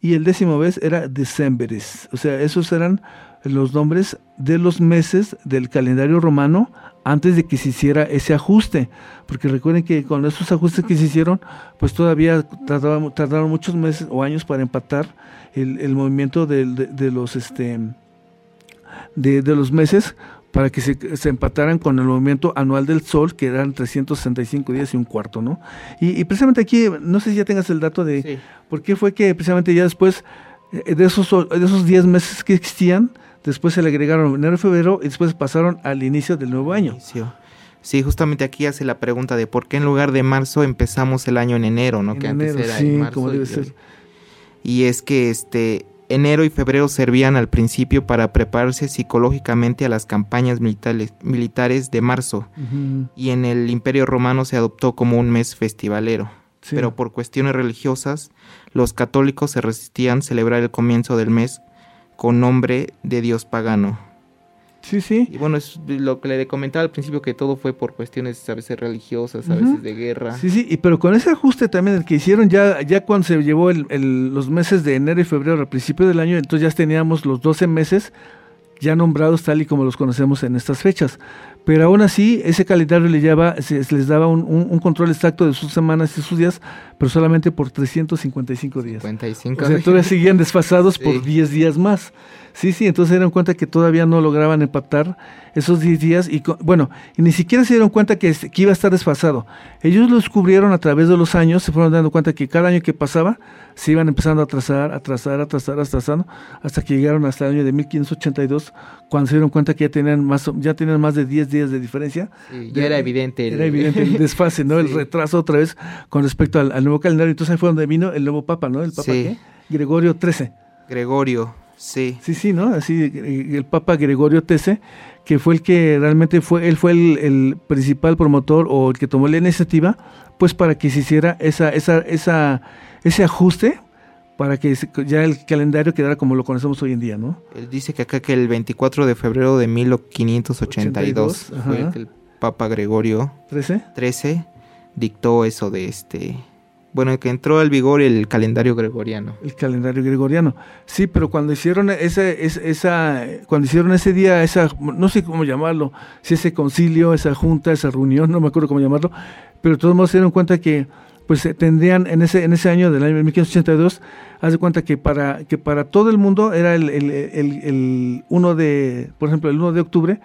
y el décimo mes era decemberis. O sea, esos eran los nombres de los meses del calendario romano antes de que se hiciera ese ajuste. Porque recuerden que con esos ajustes que se hicieron, pues todavía tardaron, muchos meses o años para empatar el, movimiento de, los este de, los meses para que se, empataran con el movimiento anual del Sol, que eran 365 días y un cuarto, ¿no? Y, precisamente aquí, no sé si ya tengas el dato de por qué fue que precisamente ya después eh, de esos, de esos 10 meses que existían, después se le agregaron enero y febrero y después pasaron al inicio del nuevo año. Sí, justamente aquí hace la pregunta de por qué en lugar de marzo empezamos el año en enero, ¿no? que antes era en marzo. Como debe ser. Y es que este Enero y febrero servían al principio para prepararse psicológicamente a las campañas militares, de marzo, y en el Imperio Romano se adoptó como un mes festivalero. Pero por cuestiones religiosas, los católicos se resistían a celebrar el comienzo del mes con nombre de dios pagano. Sí, sí. Y bueno, es lo que le comentaba al principio, que todo fue por cuestiones a veces religiosas, a veces de guerra. Sí, sí, y pero con ese ajuste también el que hicieron ya, ya cuando se llevó el, los meses de enero y febrero al principio del año, entonces ya teníamos los 12 meses ya nombrados tal y como los conocemos en estas fechas. Pero aún así, ese calendario le lleva, se, les daba un, control exacto de sus semanas y sus días, pero solamente por 355 días. 55 o sea, todavía seguían desfasados por 10 días más. Sí, sí, entonces se dieron cuenta que todavía no lograban empatar esos 10 días y bueno, y ni siquiera se dieron cuenta que, que, iba a estar desfasado. Ellos lo descubrieron a través de los años, se fueron dando cuenta que cada año que pasaba se iban empezando a atrasar, atrasar, atrasar, atrasar, hasta que llegaron hasta el año de 1582, cuando se dieron cuenta que ya tenían más, ya tenían más de 10 días de diferencia. ya era evidente. El, era evidente el desfase, ¿no? El retraso otra vez con respecto al, nuevo calendario. Entonces ahí fue donde vino el nuevo papa, ¿no? El papa ¿qué? Gregorio XIII. Gregorio, sí. Sí, sí, ¿no? Así, el papa Gregorio XIII que fue el que realmente fue, él fue el, principal promotor o el que tomó la iniciativa, pues para que se hiciera esa, esa, esa, ese ajuste para que ya el calendario quedara como lo conocemos hoy en día, ¿no? Él dice que acá que el 24 de febrero de 1582 fue el Papa Gregorio 13 13 dictó eso de este bueno, que entró al vigor el calendario gregoriano. El calendario gregoriano. Sí, pero cuando hicieron ese, esa, cuando hicieron ese día, esa, no sé cómo llamarlo, si ese concilio, esa junta, esa reunión, no me acuerdo cómo llamarlo, pero todos modos se dieron cuenta que pues eh, tendrían en ese, en ese año del año 1582, haz de cuenta que para, que para todo el mundo era el, el, el, el, 1 de, por ejemplo, el 1 de octubre,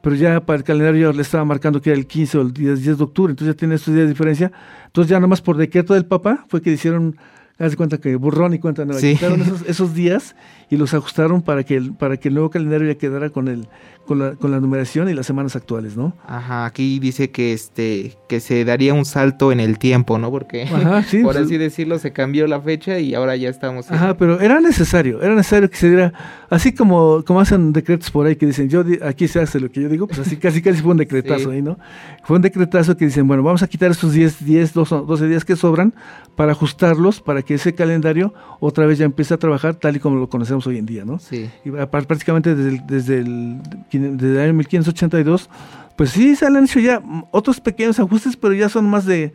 pero ya para el calendario le estaba marcando que era el 15 o el 10, 10 de octubre, entonces ya tiene estos días de diferencia. Entonces ya nomás por decreto del Papa fue que hicieron Haz de cuenta que burrón y cuenta nueva. Quitaron esos, esos, días y los ajustaron para que el, para que el nuevo calendario ya quedara con el con la, con la numeración y las semanas actuales, ¿no? Ajá, aquí dice que este que se daría un salto en el tiempo, ¿no? Porque por pues, así decirlo se cambió la fecha y ahora ya estamos. Ajá, pero era necesario, era necesario que se diera así como como hacen decretos por ahí que dicen, "Yo aquí se hace lo que yo digo", pues así casi casi fue un decretazo ahí, ¿no? Fue un decretazo que dicen, "Bueno, vamos a quitar estos 10 10 12 días que sobran para ajustarlos para que ese calendario otra vez ya empiece a trabajar tal y como lo conocemos hoy en día, ¿no?" Sí. Y prácticamente desde el, desde el desde el año 1582, pues sí se han hecho ya otros pequeños ajustes, pero ya son más de,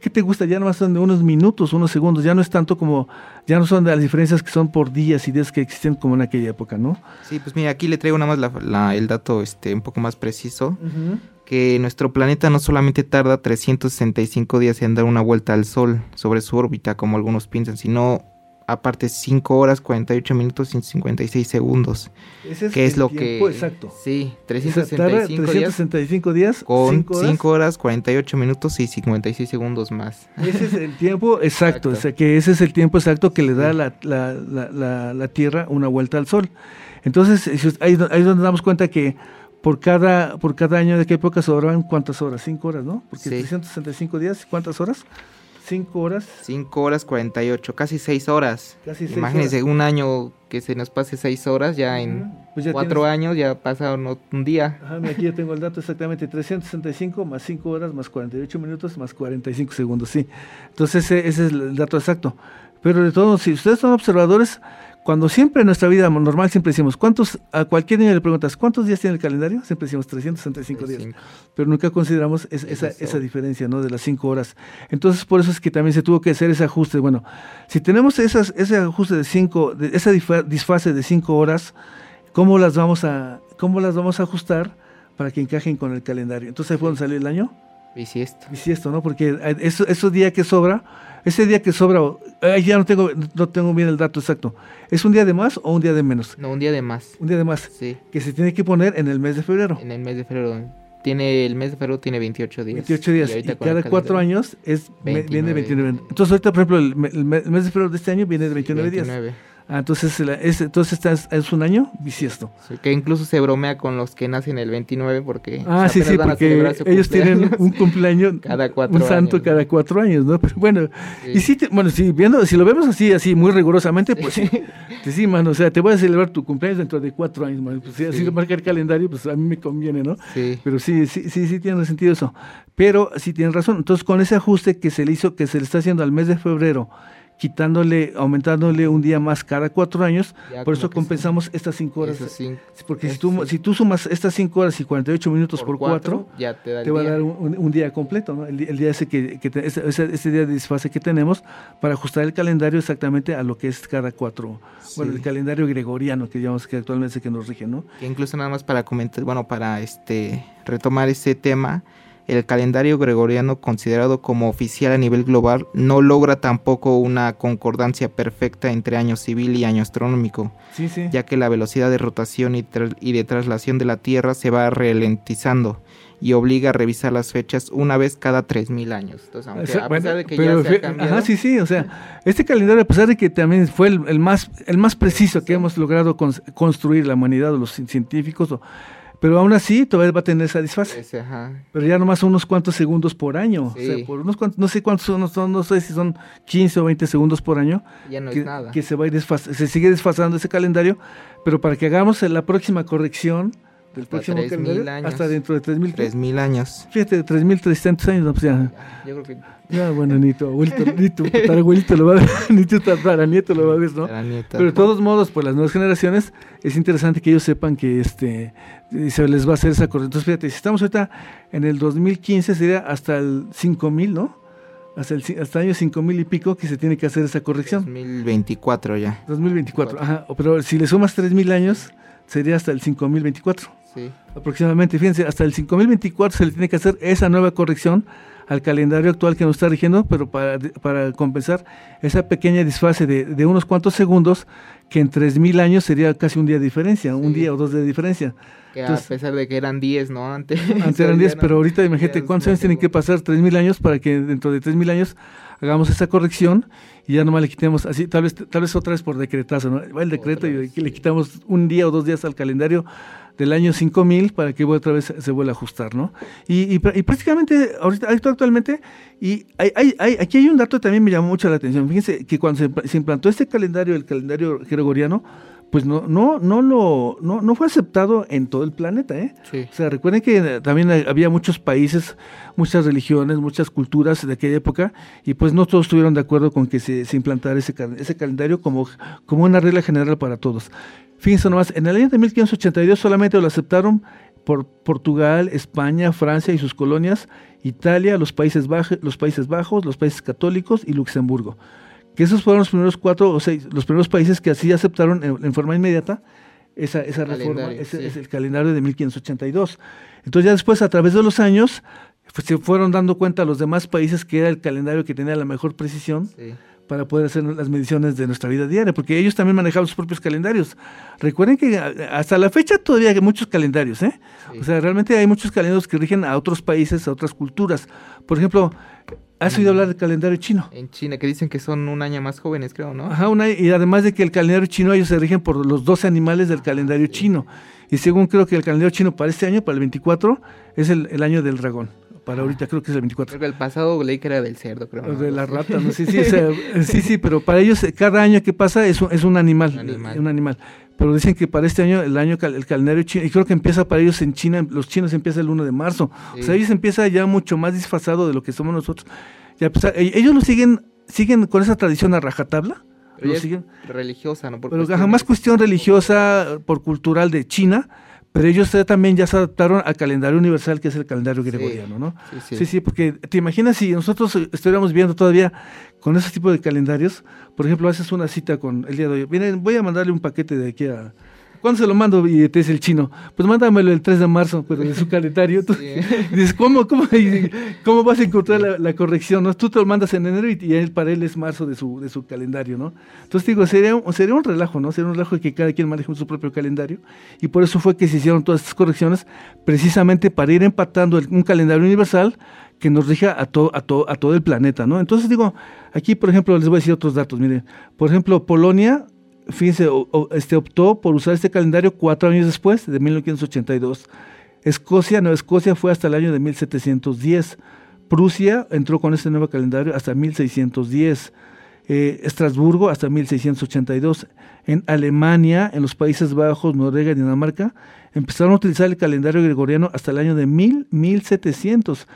¿qué te gusta? Ya no más son de unos minutos, unos segundos, ya no es tanto como, ya no son de las diferencias que son por días y días que existen como en aquella época, ¿no? Sí, pues mira, aquí le traigo nada más el dato este, un poco más preciso. que nuestro planeta no solamente tarda 365 días en dar una vuelta al Sol sobre su órbita, como algunos piensan, sino aparte 5 horas 48 minutos y 56 segundos. Ese es que es lo que exacto. Sí, 365, 365 días, con 5 horas. 48 minutos y 56 segundos más. Ese es el tiempo exacto, O sea, que ese es el tiempo exacto que le da la, la, la, la, Tierra una vuelta al Sol. Entonces, ahí, ahí es donde damos cuenta que por cada, por cada año de qué época sobraban cuántas horas, 5 horas, ¿no? Porque 365 días, ¿cuántas horas? Cinco horas. Cinco horas 48, casi seis horas. Casi seis Imagínense un año que se nos pase seis horas, ya en pues cuatro años ya pasa un, día. Ajá, aquí ya tengo el dato exactamente, 365 más 5 horas más 48 minutos más 45 segundos, sí. Entonces ese, ese es el dato exacto. Pero de todos, si ustedes son observadores, cuando siempre en nuestra vida normal siempre decimos, ¿cuántos, a cualquier niño le preguntas, ¿cuántos días tiene el calendario? Siempre decimos 365 días. Pero nunca consideramos esa, esa, diferencia, ¿no? De las cinco horas. Entonces, por eso es que también se tuvo que hacer ese ajuste. Bueno, si tenemos esas, ese ajuste de cinco, de esa disfase de cinco horas, ¿cómo las vamos a, cómo las vamos a ajustar para que encajen con el calendario? Entonces, ahí fue donde salió el año. Bisiesto. Bisiesto, ¿no? Porque eso, esos días que sobra, ese día que sobra, ya no tengo, no tengo bien el dato exacto. ¿Es un día de más o un día de menos? No, un día de más. Un día de más. Sí. Que se tiene que poner en el mes de febrero. En el mes de febrero. Tiene, el mes de febrero tiene 28 días. 28 días. Y, cada cuatro años es, viene 29. Entonces ahorita, por ejemplo, el, mes de febrero de este año viene de 29, 29. días. Ah, entonces, es, entonces es, un año bisiesto. que incluso se bromea con los que nacen el 29 porque... Ah, sí, sí, porque ellos tienen un cumpleaños, cada cuatro un santo cada cuatro años, ¿no? Pero bueno, y sí, bueno, sí, viendo, si lo vemos así, así muy rigurosamente, pues sí, sí, mano, o sea, te voy a celebrar tu cumpleaños dentro de cuatro años, mano. Pues, si así lo marca el calendario, pues a mí me conviene, ¿no? Sí. Pero sí, sí, sí, sí tiene sentido eso. Pero sí tienen razón. Entonces, con ese ajuste que se le hizo, que se le está haciendo al mes de febrero, quitándole, aumentándole un día más cada cuatro años, por eso compensamos estas cinco horas. porque si tú, si tú sumas estas cinco horas y 48 minutos por, cuatro, ya te, te va a dar un, día completo, ¿no? el, día ese que, ese, día de disfase que tenemos para ajustar el calendario exactamente a lo que es cada cuatro, bueno, el calendario gregoriano que llamamos que actualmente es que nos rige, ¿no? Que incluso nada más para comentar, bueno, para este retomar ese tema, el calendario gregoriano considerado como oficial a nivel global no logra tampoco una concordancia perfecta entre año civil y año astronómico, ya que la velocidad de rotación y, de traslación de la Tierra se va ralentizando y obliga a revisar las fechas una vez cada 3000 años. Entonces, a pesar de que ya se ha cambiado, sí, sí, o sea, este calendario a pesar de que también fue el, más el más preciso que hemos logrado construir la humanidad o los científicos pero aún así todavía va a tener esa disfase. Pero ya nomás unos cuantos segundos por año. O sea, por unos cuantos, no sé cuántos son, no sé si son 15 o 20 segundos por año. Ya no que, es nada. Que se, va a ir se sigue desfasando ese calendario, pero para que hagamos la próxima corrección del próximo calendario, hasta dentro de 3.000 3.000 años. Fíjate, 3.300 años, no, pues ya. Yo creo que... Ya, bueno, ni tu abuelito, ni tu tatarabuelito lo va a ver, ni tu tataranieto lo va a ver, ¿no? Pero de todos modos, por las nuevas generaciones, es interesante que ellos sepan que este se les va a hacer esa corrección. Entonces, fíjate, si estamos ahorita en el 2015, sería hasta el 5000, ¿no? Hasta el, hasta el año 5000 y pico que se tiene que hacer esa corrección. 2024 ya. 2024, ajá. Pero si le sumas 3000 años, sería hasta el 5024. Sí. Aproximadamente, fíjense, hasta el 5024 se le tiene que hacer esa nueva corrección al calendario actual que nos está rigiendo, pero para, para compensar esa pequeña disfase de, de unos cuantos segundos que en 3.000 años sería casi un día de diferencia, un día o dos de diferencia. Que a pesar de que eran 10, ¿no? Antes, antes eran 10, pero ahorita imagínate cuántos años tienen que pasar, 3.000 años, para que dentro de 3.000 años hagamos esa corrección y ya nomás le quitemos así, tal vez, tal vez otra vez por decretazo, ¿no? Va el decreto y le quitamos un día o dos días al calendario del año 5000 para que otra vez se vuelva a ajustar, ¿no? Y, y, prácticamente, ahorita, actualmente, y hay, hay, hay, aquí hay un dato que también me llamó mucho la atención. Fíjense que cuando se, se implantó este calendario, el calendario gregoriano, pues no, no, no lo, no, no fue aceptado en todo el planeta, ¿eh? O sea, recuerden que también había muchos países, muchas religiones, muchas culturas de aquella época, y pues no todos estuvieron de acuerdo con que se, se implantara ese, ese calendario como, como una regla general para todos. Fíjense nomás, en el año de 1582 solamente lo aceptaron por Portugal, España, Francia y sus colonias, Italia, los Países Bajos, los Países Bajos, los países católicos y Luxemburgo. Que esos fueron los primeros cuatro o seis, los primeros países que así aceptaron en, forma inmediata esa, esa reforma, ese, es el calendario de 1582. Entonces ya después, a través de los años, pues, se fueron dando cuenta a los demás países que era el calendario que tenía la mejor precisión para poder hacer las mediciones de nuestra vida diaria, porque ellos también manejaban sus propios calendarios. Recuerden que hasta la fecha todavía hay muchos calendarios, ¿eh? O sea, realmente hay muchos calendarios que rigen a otros países, a otras culturas. Por ejemplo, ¿Has oído hablar del calendario chino? En China, que dicen que son un año más jóvenes, creo, ¿no? Ajá, una, y además de que el calendario chino, ellos se rigen por los 12 animales del calendario chino. Y según creo que el calendario chino para este año, para el 24, es el, el año del dragón para ahorita creo que es el 24. Creo que el pasado leí que era del cerdo, creo. De la rata, no sé, sí, sí, sí, pero para ellos cada año que pasa es un, es un animal, un animal. Pero dicen que para este año, el año el calendario chino, y creo que empieza para ellos en China, los chinos empieza el 1 de marzo. O sea, ellos empieza ya mucho más disfrazado de lo que somos nosotros. Ya, pues, e, ellos lo siguen, siguen con esa tradición a rajatabla. Lo siguen, religiosa, ¿no? pero jamás cuestión religiosa por cultural de China pero ellos también ya se adaptaron al calendario universal, que es el calendario gregoriano, ¿no? Sí sí. porque te imaginas si nosotros estuviéramos viendo todavía con ese tipo de calendarios, por ejemplo, haces una cita con el día de hoy, miren, voy a mandarle un paquete de aquí a, ¿Cuándo se lo mando? Y te dice el chino, pues mándamelo el 3 de marzo, pero en su calendario. Tú, dices, ¿cómo, cómo, cómo vas a encontrar la, corrección? ¿no? Tú te lo mandas en enero y, él, para él es marzo de su, de su calendario, ¿no? Entonces digo, sería un, sería un relajo, ¿no? Sería un relajo de que cada quien maneje su propio calendario. Y por eso fue que se hicieron todas estas correcciones, precisamente para ir empatando un calendario universal que nos rija a, todo a, a todo el planeta, ¿no? Entonces digo, aquí por ejemplo les voy a decir otros datos, miren, por ejemplo, Polonia fíjense, este, optó por usar este calendario cuatro años después, de 1982. Escocia, Nueva Escocia fue hasta el año de 1710. Prusia entró con este nuevo calendario hasta 1610. Eh, Estrasburgo hasta 1682. En Alemania, en los Países Bajos, Noruega y Dinamarca, empezaron a utilizar el calendario gregoriano hasta el año de 1000, 1700.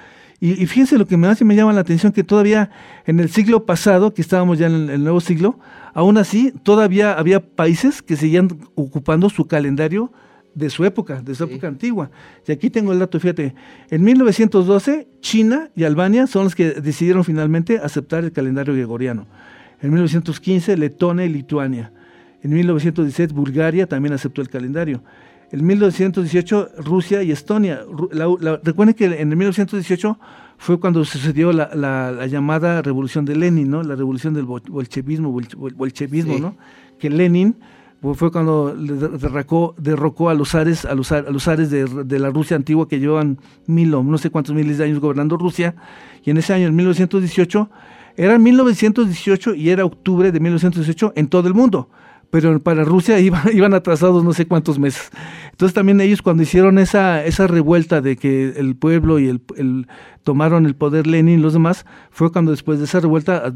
Y, fíjense lo que me hace me llama la atención que todavía en el siglo pasado, que estábamos ya en el, nuevo siglo, aún así todavía había países que seguían ocupando su calendario de su época, de su época antigua. Y aquí tengo el dato, fíjate, en 1912 China y Albania son los que decidieron finalmente aceptar el calendario gregoriano. En 1915 Letonia y Lituania. En 1916 Bulgaria también aceptó el calendario. En 1918 Rusia y Estonia. recuerden que en 1918 fue cuando sucedió la, la, llamada revolución de Lenin, ¿no? La revolución del bolchevismo, bolchevismo, ¿no? Que Lenin fue cuando derrocó, derrocó a los ares, a los, a los ares de, de, la Rusia antigua que llevan mil o no sé cuántos miles de años gobernando Rusia. Y en ese año, en 1918, era 1918 y era octubre de 1918 en todo el mundo pero para Rusia iban, iban atrasados no sé cuántos meses. Entonces también ellos cuando hicieron esa, esa revuelta de que el pueblo y el, tomaron el poder Lenin y los demás, fue cuando después de esa revuelta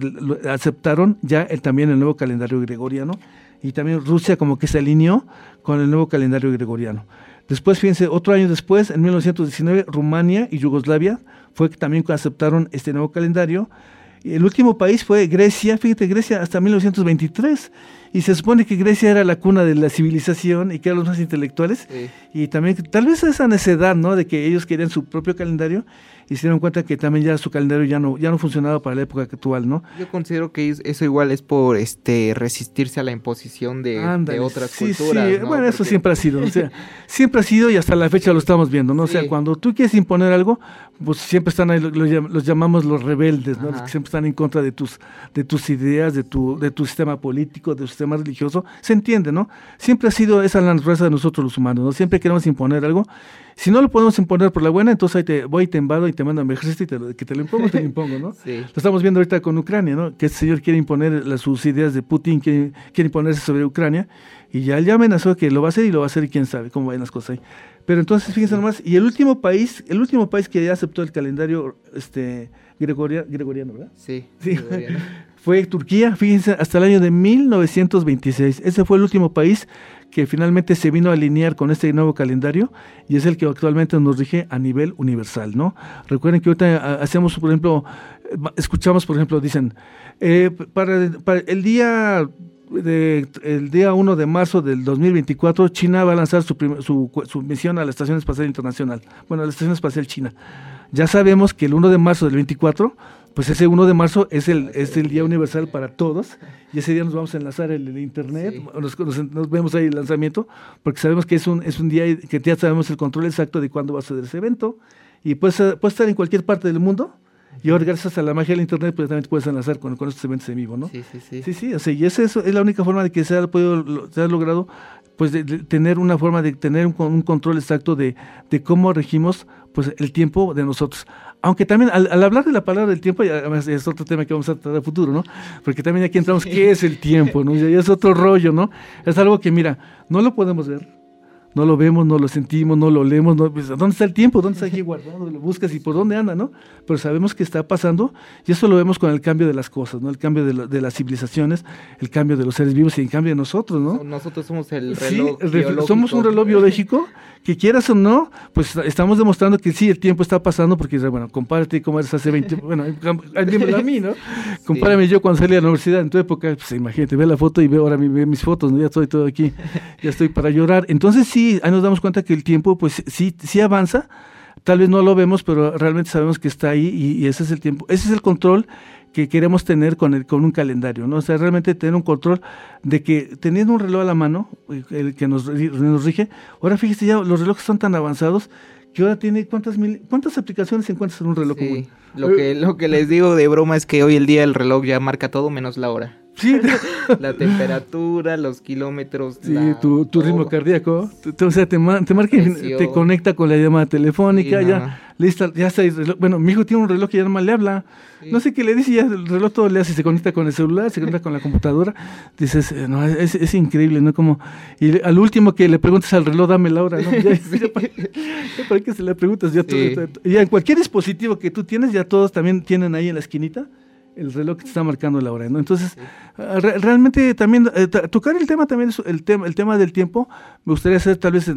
aceptaron ya el, también el nuevo calendario gregoriano y también Rusia como que se alineó con el nuevo calendario gregoriano. Después, fíjense, otro año después, en 1919, Rumania y Yugoslavia fue que también aceptaron este nuevo calendario. Y el último país fue Grecia, fíjate, Grecia hasta 1923. Y se supone que Grecia era la cuna de la civilización y que eran los más intelectuales. Y también tal vez esa necedad, ¿no? De que ellos querían su propio calendario y se dieron cuenta que también ya su calendario ya no, ya no funcionaba para la época actual, ¿no? Yo considero que eso igual es por este resistirse a la imposición de, otras culturas. Sí, bueno, eso siempre ha sido, o sea, siempre ha sido y hasta la fecha lo estamos viendo, ¿no? O sea, cuando tú quieres imponer algo, pues siempre están ahí, los, llamamos los rebeldes, ¿no? Los que siempre están en contra de tus, de tus ideas, de tu, de tu sistema político, de tu sistema religioso, se entiende, ¿no? Siempre ha sido esa la naturaleza de nosotros los humanos, ¿no? Siempre queremos imponer algo si no lo podemos imponer por la buena, entonces ahí te voy y te invado y te mando a mi ejército y te, que te lo impongo, te lo impongo, ¿no? sí. Lo estamos viendo ahorita con Ucrania, ¿no? Que este señor quiere imponer las, sus ideas de Putin, quiere, quiere imponerse sobre Ucrania y ya, ya amenazó que lo va a hacer y lo va a hacer y quién sabe cómo van las cosas ahí. Pero entonces, fíjense nomás, y el último país, el último país que ya aceptó el calendario este, gregoriano, ¿verdad? Sí, sí. fue Turquía, fíjense, hasta el año de 1926. Ese fue el último país que finalmente se vino a alinear con este nuevo calendario y es el que actualmente nos rige a nivel universal, ¿no? Recuerden que ahorita ah, hacemos, por ejemplo, eh, escuchamos, por ejemplo, dicen, eh, para, el día de, el día 1 de marzo del 2024, China va a lanzar su, su, su, misión a la Estación Espacial Internacional, bueno, a la Estación Espacial China. Ya sabemos que el 1 de marzo del 24 pues ese 1 de marzo es el, es el Día Universal para todos y ese día nos vamos a enlazar el, el Internet, nos, nos, vemos ahí el lanzamiento, porque sabemos que es un, es un día que ya sabemos el control exacto de cuándo va a suceder ese evento y puede, puede estar en cualquier parte del mundo. Y ahora, gracias a la magia del Internet, pues también te puedes enlazar con, con estos eventos en vivo, ¿no? Sí, sí, sí. Sí, sí, o sea, y esa es, es la única forma de que se ha, podido, se ha logrado, pues, de, tener una forma de tener un, un control exacto de, de, cómo regimos, pues, el tiempo de nosotros. Aunque también al, hablar de la palabra del tiempo, ya, además es otro tema que vamos a tratar a futuro, ¿no? Porque también aquí entramos, ¿qué es el tiempo? ¿no? Ya, es otro rollo, ¿no? Es algo que, mira, no lo podemos ver, no lo vemos, no lo sentimos, no lo leemos, no, pues, ¿dónde está el tiempo? ¿Dónde está aquí guardado? Lo buscas y por dónde anda, ¿no? Pero sabemos que está pasando y eso lo vemos con el cambio de las cosas, ¿no? El cambio de, las civilizaciones, el cambio de los seres vivos y el cambio de nosotros, ¿no? Nosotros somos el reloj sí, Somos un reloj biológico que quieras o no, pues estamos demostrando que sí, el tiempo está pasando porque, bueno, compárate cómo eres hace 20, bueno, a mí, ¿no? Compárame yo cuando salí a la universidad en tu época, pues imagínate, ve la foto y ve ahora mis fotos, ¿no? Ya estoy todo aquí, ya estoy para llorar. Entonces sí, ahí nos damos cuenta que el tiempo, pues sí, sí avanza. Tal vez no lo vemos, pero realmente sabemos que está ahí y, ese es el tiempo. Ese es el control que queremos tener con, el, con un calendario, ¿no? O sea, realmente tener un control de que teniendo un reloj a la mano, el que nos, nos rige, ahora fíjese ya, los relojes son tan avanzados que ahora tiene cuántas mil, cuántas aplicaciones encuentras en un reloj sí, Lo que, lo que les digo de broma es que hoy el día el reloj ya marca todo menos la hora. Sí. la temperatura, los kilómetros. Sí, tu, tu ritmo cardíaco. o sea, te, te marca, te conecta con la llamada telefónica, ya, lista, ya está. Bueno, mi hijo tiene un reloj que ya nomás le habla. No sé qué le dice, ya el reloj todo le hace, se conecta con el celular, se conecta con la computadora. Dices, eh, no, es, es, increíble, ¿no? Como, y al último que le preguntas al reloj, dame la hora, ¿no? Ya, para, qué se le preguntas? Ya, ya en cualquier dispositivo que tú tienes, ya todos también tienen ahí en la esquinita el reloj que te está marcando la hora, ¿no? Entonces, ah, realmente también, eh, tocar el tema también, el tema, el tema del tiempo, me gustaría hacer tal vez,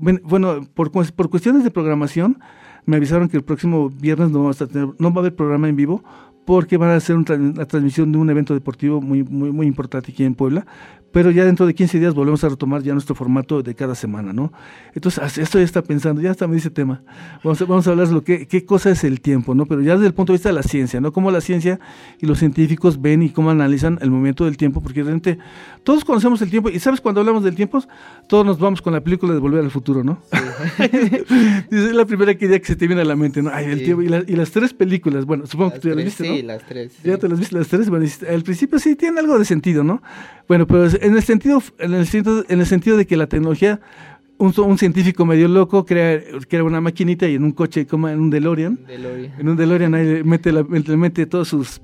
bueno, por, por cuestiones de programación, me avisaron que el próximo viernes no, vamos a tener, no va a haber programa en vivo, porque van a hacer una transmisión de un evento deportivo muy, muy, muy importante aquí en Puebla, pero ya dentro de 15 días volvemos a retomar ya nuestro formato de cada semana, ¿no? Entonces, esto ya está pensando, ya está me dice tema. Vamos a, vamos a hablar de lo que, qué cosa es el tiempo, ¿no? Pero ya desde el punto de vista de la ciencia, ¿no? Cómo la ciencia y los científicos ven y cómo analizan el momento del tiempo, porque realmente todos conocemos el tiempo, y sabes, cuando hablamos del tiempo, todos nos vamos con la película de Volver al Futuro, ¿no? es la primera idea que se te viene a la mente, ¿no? Ay, el tiempo, y, las tres películas, bueno, supongo que tú ya las viste, ¿no? Sí, las tres. Ya te las viste las tres, bueno, al principio sí tienen algo de sentido, ¿no? Bueno, pero en el sentido, en el sentido, en el sentido de que la tecnología, un, un, científico medio loco crea, crea una maquinita y en un coche, como en un DeLorean, en un DeLorean ahí mete, la, mete todas sus,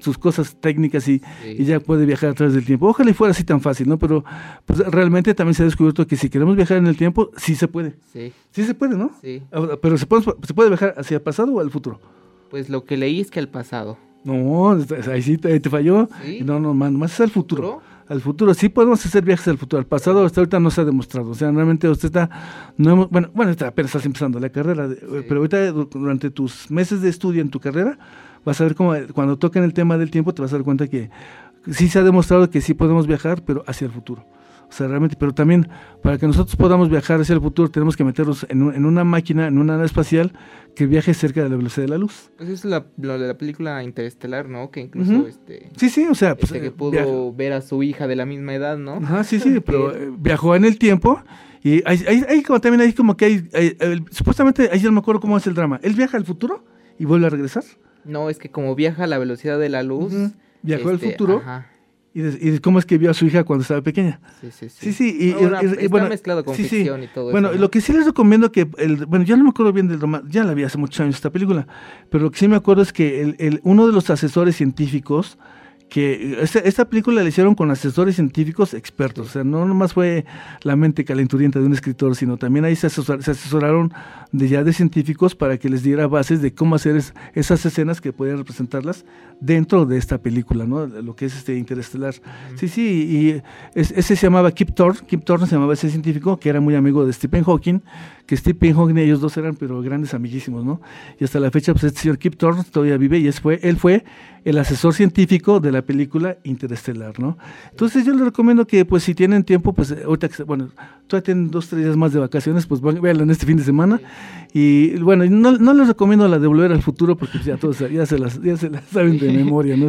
sus cosas técnicas y, y, ya puede viajar a través del tiempo. Ojalá y fuera así tan fácil, ¿no? Pero pues, realmente también se ha descubierto que si queremos viajar en el tiempo, sí se puede. Sí. Sí se puede, ¿no? Sí. Pero se puede, se puede viajar hacia el pasado o al futuro. Pues lo que leí es que al pasado. No, ahí sí te, falló. No, no, más es al futuro al futuro. Sí podemos hacer viajes al futuro. Al pasado hasta ahorita no se ha demostrado. O sea, realmente usted está, no hemos, bueno, bueno, apenas estás empezando la carrera, pero ahorita durante tus meses de estudio en tu carrera, vas a ver cómo cuando toquen el tema del tiempo te vas a dar cuenta que sí se ha demostrado que sí podemos viajar, pero hacia el futuro. O sea, realmente, pero también para que nosotros podamos viajar hacia el futuro tenemos que meternos en, una máquina, en una nave espacial que viaje cerca de la velocidad de la luz. Pues es la, lo de la película Interestelar, ¿no? Que incluso este... Sí, sí, o sea... Pues, este, que eh, pudo ver a su hija de la misma edad, ¿no? Ajá, sí, sí, pero eh, viajó en el tiempo y hay, hay, como también hay como que hay, supuestamente, ahí no me acuerdo cómo es el drama. Él viaja al futuro y vuelve a regresar. No, es que como viaja a la velocidad de la luz... Viajó al este, futuro. Ajá y, cómo es que vio a su hija cuando estaba pequeña. Sí, sí, sí. Sí, sí. Y, está bueno, mezclado con ficción y todo bueno, eso. Bueno, lo que sí les recomiendo que, el, bueno, yo no me acuerdo bien del ya la vi hace muchos años esta película, pero lo que sí me acuerdo es que el, el, uno de los asesores científicos que esta, película la hicieron con asesores científicos expertos, o sea, no nomás fue la mente calenturienta de un escritor, sino también ahí se, asesoraron de ya de científicos para que les diera bases de cómo hacer esas escenas que pueden representarlas dentro de esta película, ¿no? Lo que es este interestelar. Sí, sí, y ese se llamaba Kip Thorne, Kip Thorne se llamaba ese científico que era muy amigo de Stephen Hawking, que Stephen Hawking y ellos dos eran pero grandes amiguísimos, ¿no? Y hasta la fecha pues este señor Kip Thorne todavía vive y es fue, él fue el asesor científico de la película Interestelar, ¿no? Entonces yo les recomiendo que, pues, si tienen tiempo, pues, ahorita que, bueno, todavía tienen dos, tres días más de vacaciones, pues, véanla en este fin de semana. Y, bueno, no, no, les recomiendo la de Volver al Futuro, porque ya todos ya se las, ya se las saben de memoria, ¿no?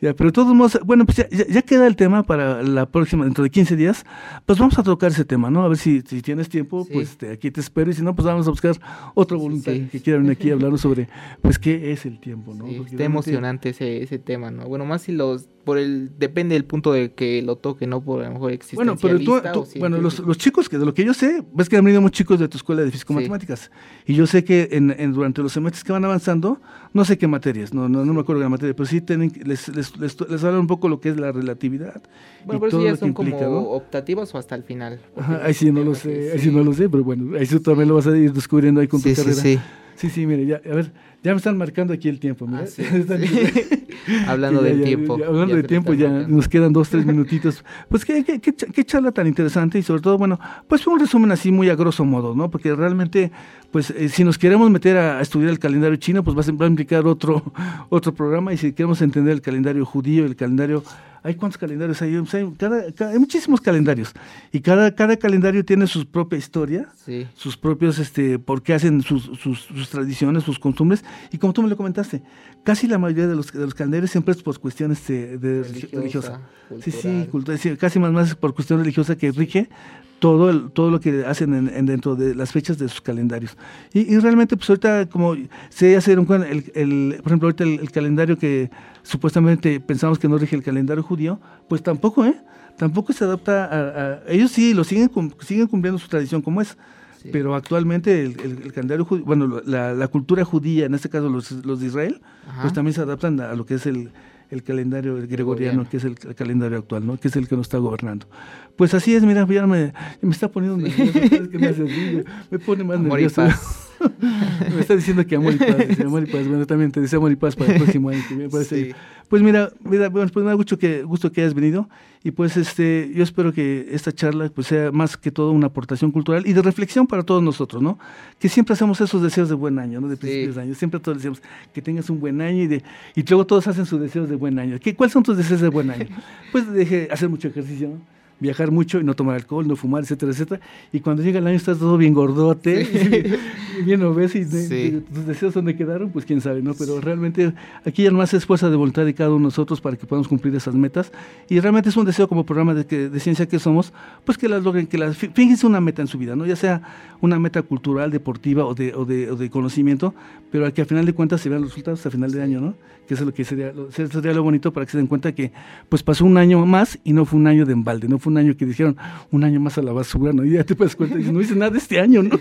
ya, pero de todos modos, bueno, pues ya, ya, queda el tema para la próxima, dentro de 15 días, pues vamos a tocar ese tema, ¿no? A ver si, si tienes tiempo, pues, aquí te espero, y si no, pues vamos a buscar otro voluntario que quiera venir aquí a hablar sobre, pues, qué es el tiempo, ¿no? está emocionante ese, ese tema, ¿no? Bueno, más si los por el depende del punto de que lo toque, no por a lo mejor Bueno, pero tú, bueno, los, los, chicos que de lo que yo sé, ves que han venido muchos chicos de tu escuela de físico matemáticas y yo sé que en, en, durante los semestres que van avanzando, no sé qué materias, no no, no me acuerdo de la materia, pero sí tienen les, les, les, les hablan un poco lo que es la relatividad. Bueno, pero eso ya son como optativas o hasta el final. Ajá, ahí sí no lo sé, ahí sí no lo sé, pero bueno, ahí tú también lo vas a ir descubriendo ahí con tu carrera. Sí, sí. Sí, sí, mire, ya, a ver, ya me están marcando aquí el tiempo. Mira. Ah, hablando del tiempo. hablando del tiempo, ya nos quedan dos, tres minutitos. Pues qué, qué, qué, charla tan interesante y sobre todo, bueno, pues un resumen así muy a grosso modo, ¿no? Porque realmente, pues eh, si nos queremos meter a, estudiar el calendario chino, pues va a, implicar otro, otro programa y si queremos entender el calendario judío, el calendario hay cuántos calendarios hay, hay, muchísimos calendarios y cada, cada calendario tiene su propia historia, sus propios, este, por qué hacen sus, sus, tradiciones, sus costumbres y como tú me lo comentaste, casi la mayoría de los, de los calendarios siempre es por cuestiones de, religiosa, sí, sí, casi más, más por cuestión religiosa que rige todo, el, todo lo que hacen en, dentro de las fechas de sus calendarios. Y, realmente, pues ahorita, como se hace el, el, por ejemplo, ahorita el, calendario que supuestamente pensamos que no rige el calendario judío, pues tampoco, ¿eh? Tampoco se adapta a, ellos sí, lo siguen, siguen cumpliendo su tradición como es. Pero actualmente el, calendario judío, bueno, la, cultura judía, en este caso los, los de Israel, pues también se adaptan a lo que es el, el calendario gregoriano, que es el, calendario actual, ¿no? que es el que nos está gobernando. Pues así es, mira, ya me, me está poniendo nervioso, me, me, pone más nervioso. me está diciendo que amor y paz, amor y paz. Bueno, también te deseo amor y paz para el próximo año. Que me parece Pues mira, mira bueno, pues me da gusto que, gusto que hayas venido y pues este, yo espero que esta charla pues sea más que todo una aportación cultural y de reflexión para todos nosotros, ¿no? Que siempre hacemos esos deseos de buen año, ¿no? De principios de año. Siempre todos decimos que tengas un buen año y, de, y luego todos hacen sus deseos de buen año. ¿Qué, ¿Cuáles son tus deseos de buen año? Pues deje hacer mucho ejercicio, ¿no? Viajar mucho y no tomar alcohol, no fumar, etcétera, etcétera. Y cuando llega el año estás todo bien gordote, bien obeso y tus deseos dónde quedaron, pues quién sabe, ¿no? Pero realmente aquí ya más es fuerza de voluntad de cada uno de nosotros para que podamos cumplir esas metas. Y realmente es un deseo como programa de, que, de ciencia que somos, pues que las logren, que las, fíjense una meta en su vida, ¿no? Ya sea una meta cultural, deportiva o de, o de, o de conocimiento, pero que al final de cuentas se vean los resultados a final de año, ¿no? Que eso es lo que sería lo, sería lo bonito para que se den cuenta que pues pasó un año más y no fue un año de embalde, no fue un año que dijeron un año más a la basura, ¿no? Y ya te das cuenta y no hice nada este año, ¿no?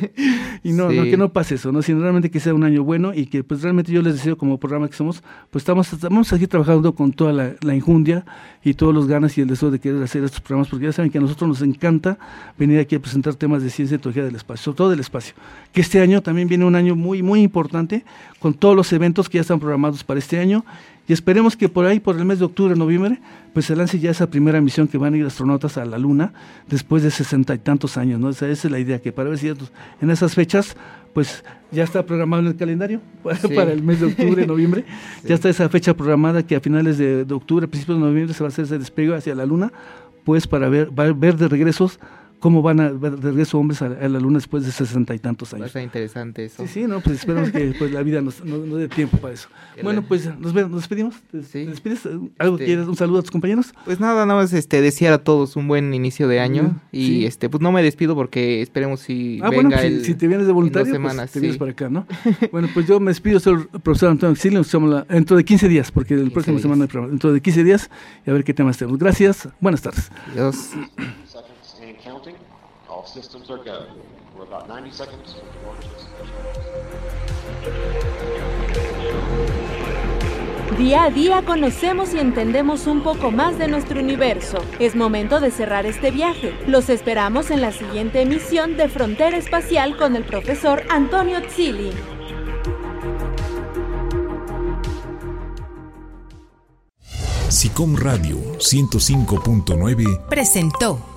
Y no, no, que no pase eso, ¿no? Sino realmente que sea un año bueno y que pues realmente yo les deseo como programa que somos, pues estamos, estamos aquí trabajando con toda la, la injundia y todos los ganas y el deseo de querer hacer estos programas, porque ya saben que a nosotros nos encanta venir aquí a presentar temas de ciencia y tecnología del espacio, sobre todo del espacio. Que este año también viene un año muy, muy importante con todos los eventos que ya están programados para este año y esperemos que por ahí, por el mes de octubre, noviembre, pues se lance ya esa primera misión que van a ir astronautas a la Luna después de sesenta y tantos años, ¿no? esa es la idea, que para ver si en esas fechas, pues ya está programado en el calendario para, el mes de octubre, noviembre, ya está esa fecha programada que a finales de, octubre, principios de noviembre se va a hacer ese despegue hacia la Luna, pues para ver, ver de regresos cómo van a ver de regreso hombres a, la luna después de sesenta y tantos años. Va a interesante eso. Sí, sí, no, pues esperamos que pues, la vida nos, no, dé tiempo para eso. Bueno, pues nos, nos despedimos. ¿Te, despides? ¿Algo este, quieres? ¿Un saludo a tus compañeros? Pues nada, nada más este, desear a todos un buen inicio de año. y este pues no me despido porque esperemos si ah, venga bueno, si, te vienes de voluntario, pues, semanas, te vienes para acá, ¿no? bueno, pues yo me despido, soy el profesor Antonio Exilio, nos dentro de 15 días, porque el próximo semana hay programa. Dentro de 15 días y a ver qué temas tenemos. Gracias, buenas tardes. Adiós. Systems are go. We're about 90 seconds. Día a día conocemos y entendemos un poco más de nuestro universo. Es momento de cerrar este viaje. Los esperamos en la siguiente emisión de Frontera Espacial con el profesor Antonio Tzili. SICOM Radio 105.9 presentó